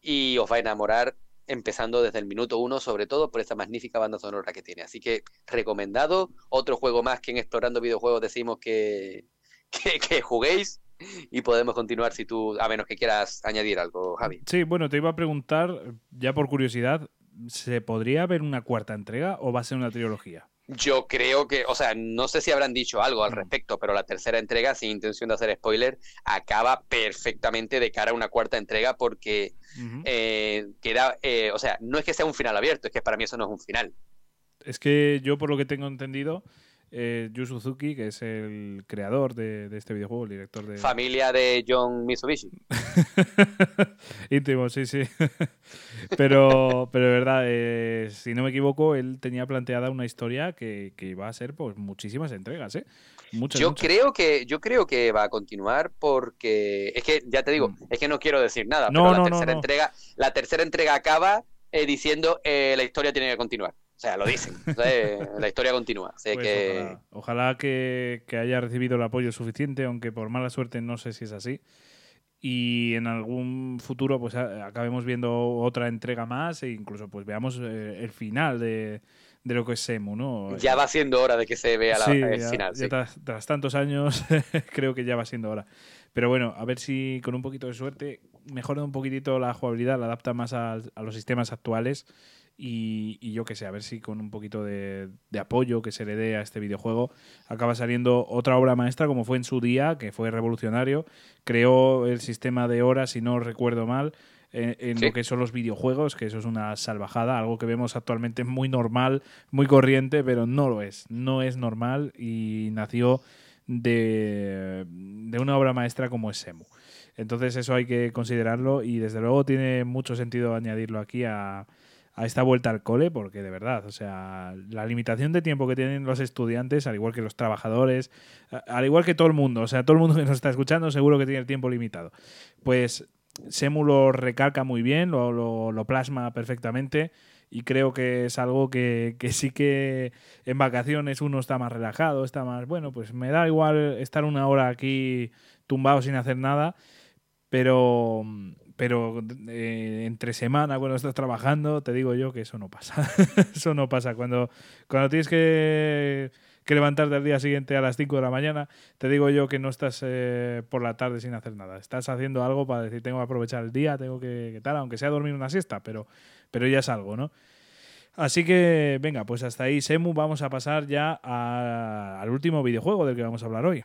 y os va a enamorar empezando desde el minuto uno, sobre todo por esta magnífica banda sonora que tiene. Así que recomendado, otro juego más que en Explorando Videojuegos decimos que, que, que juguéis y podemos continuar si tú, a menos que quieras añadir algo, Javi. Sí, bueno, te iba a preguntar, ya por curiosidad, ¿se podría ver una cuarta entrega o va a ser una trilogía? Yo creo que, o sea, no sé si habrán dicho algo al Mm. respecto, pero la tercera entrega, sin intención de hacer spoiler, acaba perfectamente de cara a una cuarta entrega porque eh, queda, eh, o sea, no es que sea un final abierto, es que para mí eso no es un final. Es que yo, por lo que tengo entendido, eh, Yu Suzuki, que es el creador de, de este videojuego, el director de... Familia de John Mitsubishi. Íntimo, sí, sí. pero, pero de verdad, eh, si no me equivoco, él tenía planteada una historia que, que iba a ser pues muchísimas entregas, ¿eh? Muchas, Yo muchas. creo que, yo creo que va a continuar porque es que ya te digo, Mm. es que no quiero decir nada, No, pero la no, tercera no. entrega, la tercera entrega acaba eh, diciendo eh, la historia tiene que continuar. O sea, lo dicen. la historia continúa. Pues que ojalá, ojalá que, que haya recibido el apoyo suficiente, aunque por mala suerte no sé si es así. Y en algún futuro pues acabemos viendo otra entrega más e incluso pues veamos eh, el final de, de lo que es Semu, ¿no? ya va siendo hora de que se vea la, Sí, el ya- final. ya sí. tras, tras tantos años creo que ya va siendo hora. Pero bueno, a ver si con un poquito de suerte mejoran un poquitito la jugabilidad, la adapta más a, a los sistemas actuales y, y yo que sé, a ver si con un poquito de, de apoyo que se le dé a este videojuego acaba saliendo otra obra maestra como fue en su día, que fue revolucionario, creó el sistema de horas, si no recuerdo mal, en, en Sí. lo que son los videojuegos, que eso es una salvajada, algo que vemos actualmente muy normal, muy corriente, pero no lo es, no es normal y nació de, de una obra maestra como es Semu. Entonces eso hay que considerarlo y desde luego tiene mucho sentido añadirlo aquí a, a esta vuelta al cole porque de verdad, o sea, la limitación de tiempo que tienen los estudiantes, al igual que los trabajadores, al igual que todo el mundo, o sea, todo el mundo que nos está escuchando seguro que tiene el tiempo limitado. Pues Semu lo recalca muy bien, lo, lo- lo plasma perfectamente y creo que es algo que, que sí que en vacaciones uno está más relajado, está más, bueno, pues me da igual estar una hora aquí tumbado sin hacer nada, pero pero eh, entre semana cuando estás trabajando te digo yo que eso no pasa. Eso no pasa. Cuando cuando tienes que, levantarte al día siguiente a las 5 de la mañana te digo yo que no estás eh, por la tarde sin hacer nada. Estás haciendo algo para decir tengo que aprovechar el día tengo que, que tal aunque sea dormir una siesta pero pero ya es algo no Así que, venga, pues hasta ahí, Semu, vamos a pasar ya al último videojuego del que vamos a hablar hoy.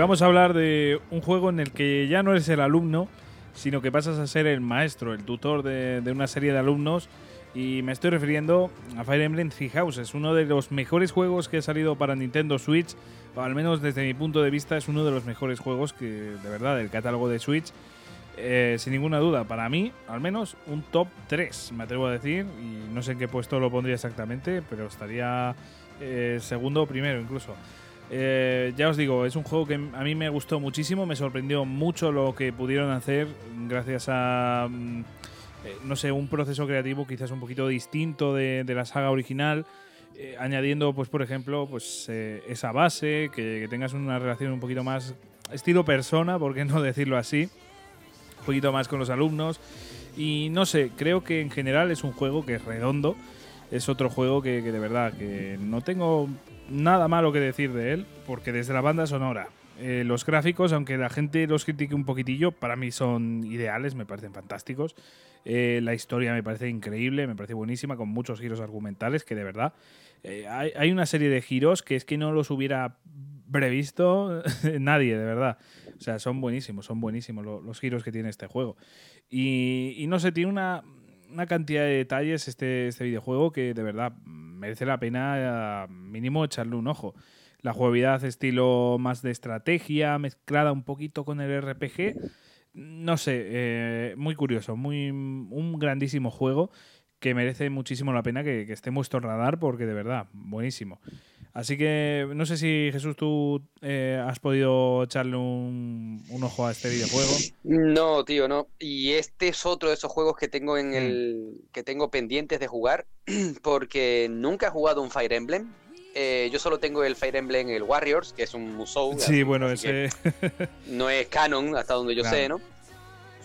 Vamos a hablar de un juego en el que ya no eres el alumno, sino que pasas a ser el maestro, el tutor de, de una serie de alumnos. Y me estoy refiriendo a Fire Emblem Three Houses, uno de los mejores juegos que ha salido para Nintendo Switch, o al menos desde mi punto de vista es uno de los mejores juegos que de verdad del catálogo de Switch. Eh, sin ninguna duda, para mí, al menos un top 3, me atrevo a decir, y no sé en qué puesto lo pondría exactamente, pero estaría eh, segundo o primero incluso. Eh, ya os digo, es un juego que a mí me gustó muchísimo, me sorprendió mucho lo que pudieron hacer gracias a, mm, eh, no sé, un proceso creativo quizás un poquito distinto de, la saga original, eh, añadiendo, pues por ejemplo, pues esa base, que, que tengas una relación un poquito más estilo persona, por qué no decirlo así, un poquito más con los alumnos. Y no sé, creo que en general es un juego que es redondo. Es otro juego que, de verdad que no tengo nada malo que decir de él, porque desde la banda sonora, eh, los gráficos, aunque la gente los critique un poquitillo, para mí son ideales, me parecen fantásticos. Eh, la historia me parece increíble, me parece buenísima, con muchos giros argumentales que de verdad eh, hay, una serie de giros que es que no los hubiera previsto nadie, de verdad. O sea, son buenísimos, son buenísimos lo- los giros que tiene este juego. Y, y no sé, tiene una, una cantidad de detalles este, este videojuego que de verdad merece la pena eh, mínimo echarle un ojo. La jugabilidad estilo más de estrategia, mezclada un poquito con el RPG. No sé, eh, muy curioso, muy un grandísimo juego que merece muchísimo la pena que, que esté en vuestro radar porque de verdad, buenísimo. Así que no sé si Jesús tú eh, has podido echarle un, un ojo a este videojuego. No, tío, no. Y este es otro de esos juegos que tengo en el que tengo pendientes de jugar porque nunca he jugado un Fire Emblem. Eh, yo solo tengo el Fire Emblem el Warriors, que es un Musou. Sí, así- bueno, así ese no es canon hasta donde yo Claro. sé, ¿no?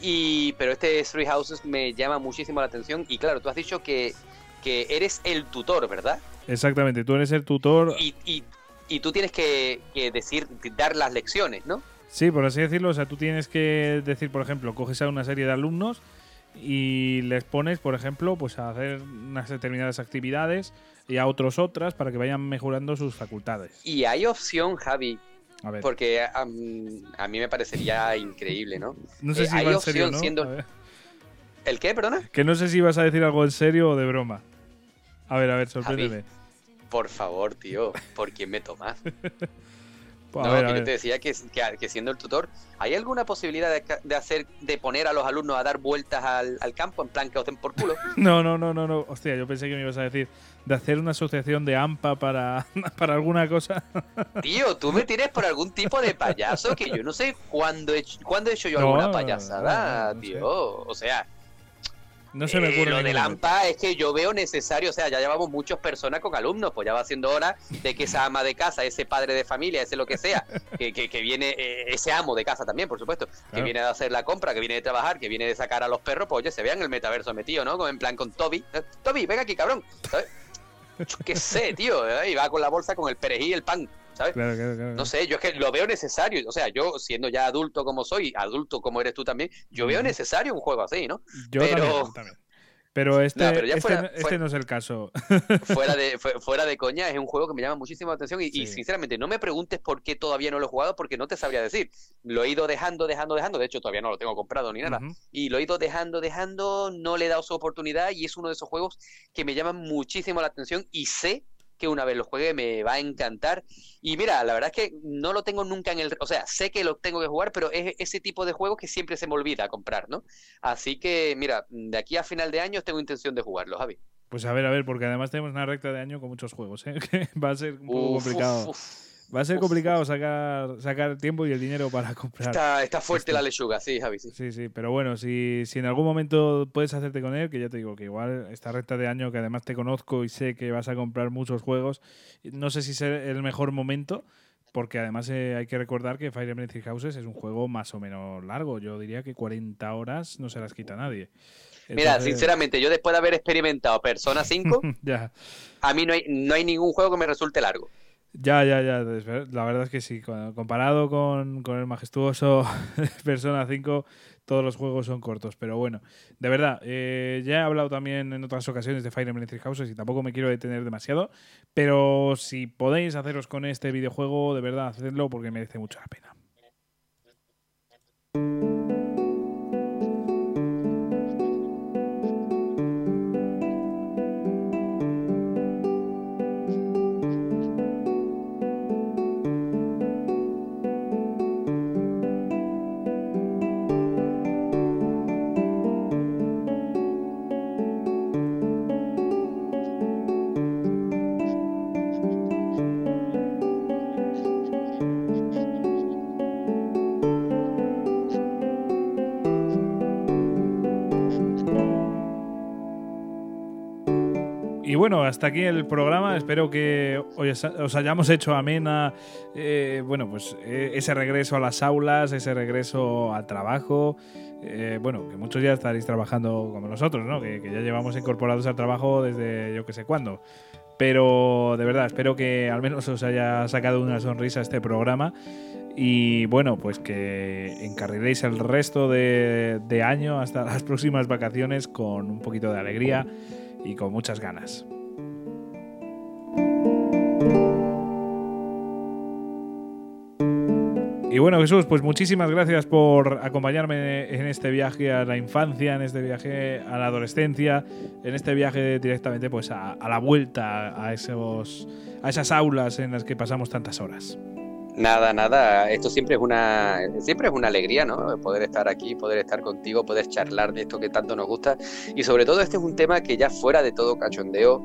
Y pero este Three Houses me llama muchísimo la atención y claro, tú has dicho que que eres el tutor, ¿verdad? Exactamente, tú eres el tutor. Y, y, y tú tienes que, que decir dar las lecciones, ¿no? Sí, por así decirlo, o sea, tú tienes que decir, por ejemplo, coges a una serie de alumnos y les pones, por ejemplo, pues a hacer unas determinadas actividades y a otros otras para que vayan mejorando sus facultades. Y hay opción, Javi, A ver, porque a mí me parecería increíble, ¿no? no sé eh, si hay va en serio o opción no. siendo-. ¿El qué, perdona? Que no sé si vas a decir algo en serio o de broma. A ver, a ver, sorpréndeme. Por favor, tío, ¿por quién me tomas? A no, ver, que yo te decía que, que, que siendo el tutor, ¿hay alguna posibilidad de, de hacer, de poner a los alumnos a dar vueltas al, al campo en plan que os den por culo? No, no, no, no, no. Hostia, yo pensé que me ibas a decir de hacer una asociación de AMPA para, para alguna cosa. Tío, tú me tienes por algún tipo de payaso que yo no sé cuándo he hecho, cuándo he hecho yo No, alguna payasada, no, no tío. O sea, No se me Eh, ocurre. lo ningún del. AMPA es que yo veo necesario, o sea, ya llevamos muchas personas con alumnos, pues ya va siendo hora de que esa ama de casa, ese padre de familia, ese lo que sea, que, que, que viene, eh, ese amo de casa también, por supuesto, que Claro. viene a hacer la compra, que viene de trabajar, que viene de sacar a los perros, pues oye, se vean el metaverso metido, ¿no? Como en plan con Toby. Eh, Toby, venga aquí, cabrón. ¿sabes? Yo qué sé, tío, ¿eh? y va con la bolsa con el perejil y el pan, ¿sabes? Claro, claro, claro. No sé, yo es que lo veo necesario. O sea, yo siendo ya adulto como soy, adulto como eres tú también, yo veo necesario un juego así, ¿no? Yo pero- también, también. Pero este, No, pero ya este, fuera- este fuera- no es el caso. fuera de fu- fuera de coña, es un juego que me llama muchísimo la atención y, sinceramente no me preguntes por qué todavía no lo he jugado porque no te sabría decir. Lo he ido dejando, dejando, dejando. De hecho, todavía no lo tengo comprado ni nada. Y lo he ido dejando, dejando, no le he dado su oportunidad y es uno de esos juegos que me llaman muchísimo la atención y sé que una vez lo juegue me va a encantar. Y mira, la verdad es que no lo tengo nunca en el... O sea, sé que lo tengo que jugar, pero es ese tipo de juegos que siempre se me olvida comprar, ¿no? Así que, mira, de aquí a final de año tengo intención de jugarlo, Javi. Pues a ver, a ver, porque además tenemos una recta de año con muchos juegos, ¿eh? que va a ser un poco Uf, complicado. uf, uf. Va a ser complicado sacar, sacar tiempo y el dinero para comprar. Está, está fuerte Esto. la lechuga, sí, Javi, sí. Sí, sí, pero bueno, si, si en algún momento puedes hacerte con él, que ya te digo que igual esta recta de año, que además te conozco y sé que vas a comprar muchos juegos, no sé si es el mejor momento, porque además eh, hay que recordar que Fire Emblem Three Houses es un juego más o menos largo. Yo diría que 40 horas no se las quita nadie. Mira, sinceramente, yo después de haber experimentado Persona 5, ya, a mí no hay, no hay ningún juego que me resulte largo. Ya, ya, ya. La verdad es que sí. Comparado con, con el majestuoso Persona 5, todos los juegos son cortos. Pero bueno, de verdad, eh, ya he hablado también en otras ocasiones de Fire Emblem Three Houses y tampoco me quiero detener demasiado. Pero si podéis haceros con este videojuego, de verdad, hacedlo porque merece mucho la pena. Bueno, hasta aquí el programa. Espero que os, os hayamos hecho amena, eh, bueno, pues eh, ese regreso a las aulas, ese regreso al trabajo. Eh, bueno, que muchos ya estaréis trabajando como nosotros, ¿no? Que, ya llevamos incorporados al trabajo desde yo que sé cuándo. Pero de verdad, espero que al menos os haya sacado una sonrisa este programa. Y bueno, pues que encarriléis el resto de año hasta las próximas vacaciones con un poquito de alegría y con muchas ganas. Y bueno, Jesús, pues muchísimas gracias por acompañarme en este viaje a la infancia, en este viaje a la adolescencia, en este viaje directamente pues a, la vuelta a, esos, a esas aulas en las que pasamos tantas horas. Nada, nada, esto siempre es una siempre es una alegría, ¿no? Poder estar aquí, poder estar contigo, poder charlar de esto que tanto nos gusta y sobre todo este es un tema que ya fuera de todo cachondeo,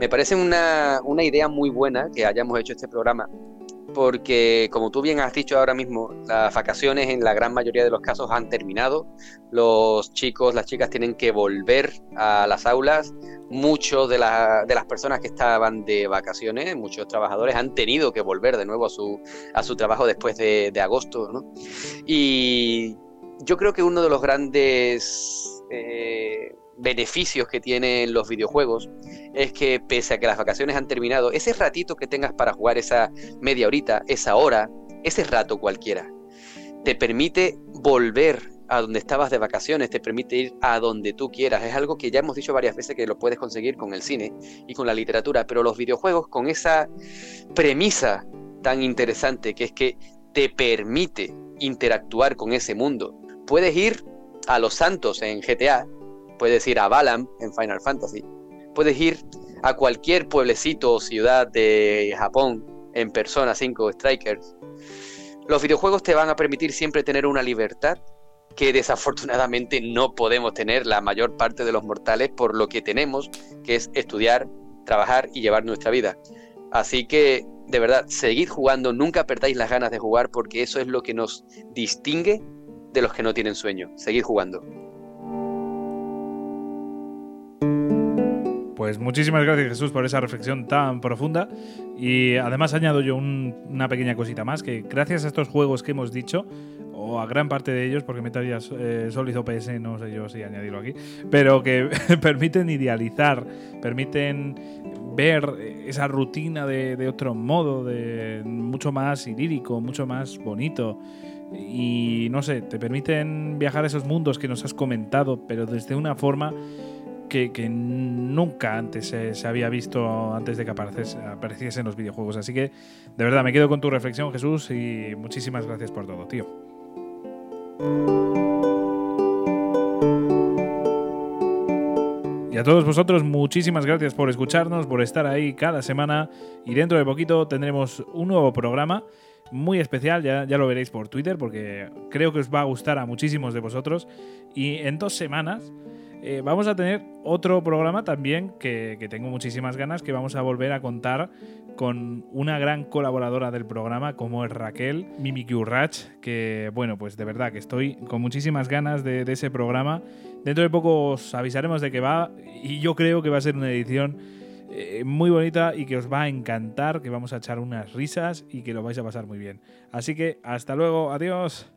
me parece una, una idea muy buena que hayamos hecho este programa porque como tú bien has dicho ahora mismo, las vacaciones en la gran mayoría de los casos han terminado, los chicos, las chicas tienen que volver a las aulas, muchos de, la- de las personas que estaban de vacaciones, muchos trabajadores han tenido que volver de nuevo a su, a su trabajo después de, de agosto, ¿no? Y yo creo que uno de los grandes eh, beneficios que tienen los videojuegos es que pese a que las vacaciones han terminado, ese ratito que tengas para jugar esa media horita, esa hora, ese rato cualquiera, te permite volver a donde estabas de vacaciones, te permite ir a donde tú quieras. Es algo que ya hemos dicho varias veces que lo puedes conseguir con el cine y con la literatura, pero los videojuegos con esa premisa tan interesante que es que te permite interactuar con ese mundo. Puedes ir a Los Santos en GTA, puedes ir a Balam en Final Fantasy, puedes ir a cualquier pueblecito o ciudad de Japón en Persona 5 Strikers. Los videojuegos te van a permitir siempre tener una libertad que desafortunadamente no podemos tener la mayor parte de los mortales por lo que tenemos, que es estudiar, trabajar y llevar nuestra vida. Así que, de verdad, seguid jugando, nunca perdáis las ganas de jugar porque eso es lo que nos distingue de los que no tienen sueño. Seguid jugando. Pues muchísimas gracias Jesús por esa reflexión tan profunda. Y además añado yo un- una pequeña cosita más que gracias a estos juegos que hemos dicho o a gran parte de ellos porque Metal Gear eh, Solid OPS no sé yo si añadirlo aquí pero que permiten idealizar permiten ver esa rutina de, otro modo de mucho más idílico mucho más bonito. Y no sé te permiten viajar a esos mundos que nos has comentado pero desde una forma que, nunca antes se, había visto antes de que apareciese, apareciese en los videojuegos. Así que, de verdad, me quedo con tu reflexión, Jesús, y muchísimas gracias por todo, tío. Y a todos vosotros, muchísimas gracias por escucharnos, por estar ahí cada semana. Y dentro de poquito tendremos un nuevo programa muy especial, ya, ya lo veréis por Twitter, porque creo que os va a gustar a muchísimos de vosotros. Y en dos semanas eh, vamos a tener otro programa también que, tengo muchísimas ganas, que vamos a volver a contar con una gran colaboradora del programa como es Raquel Mimikiurrach, que bueno, pues de verdad que estoy con muchísimas ganas de, de ese programa. Dentro de poco os avisaremos de que va y yo creo que va a ser una edición eh, muy bonita y que os va a encantar, que vamos a echar unas risas y que lo vais a pasar muy bien. Así que hasta luego, adiós.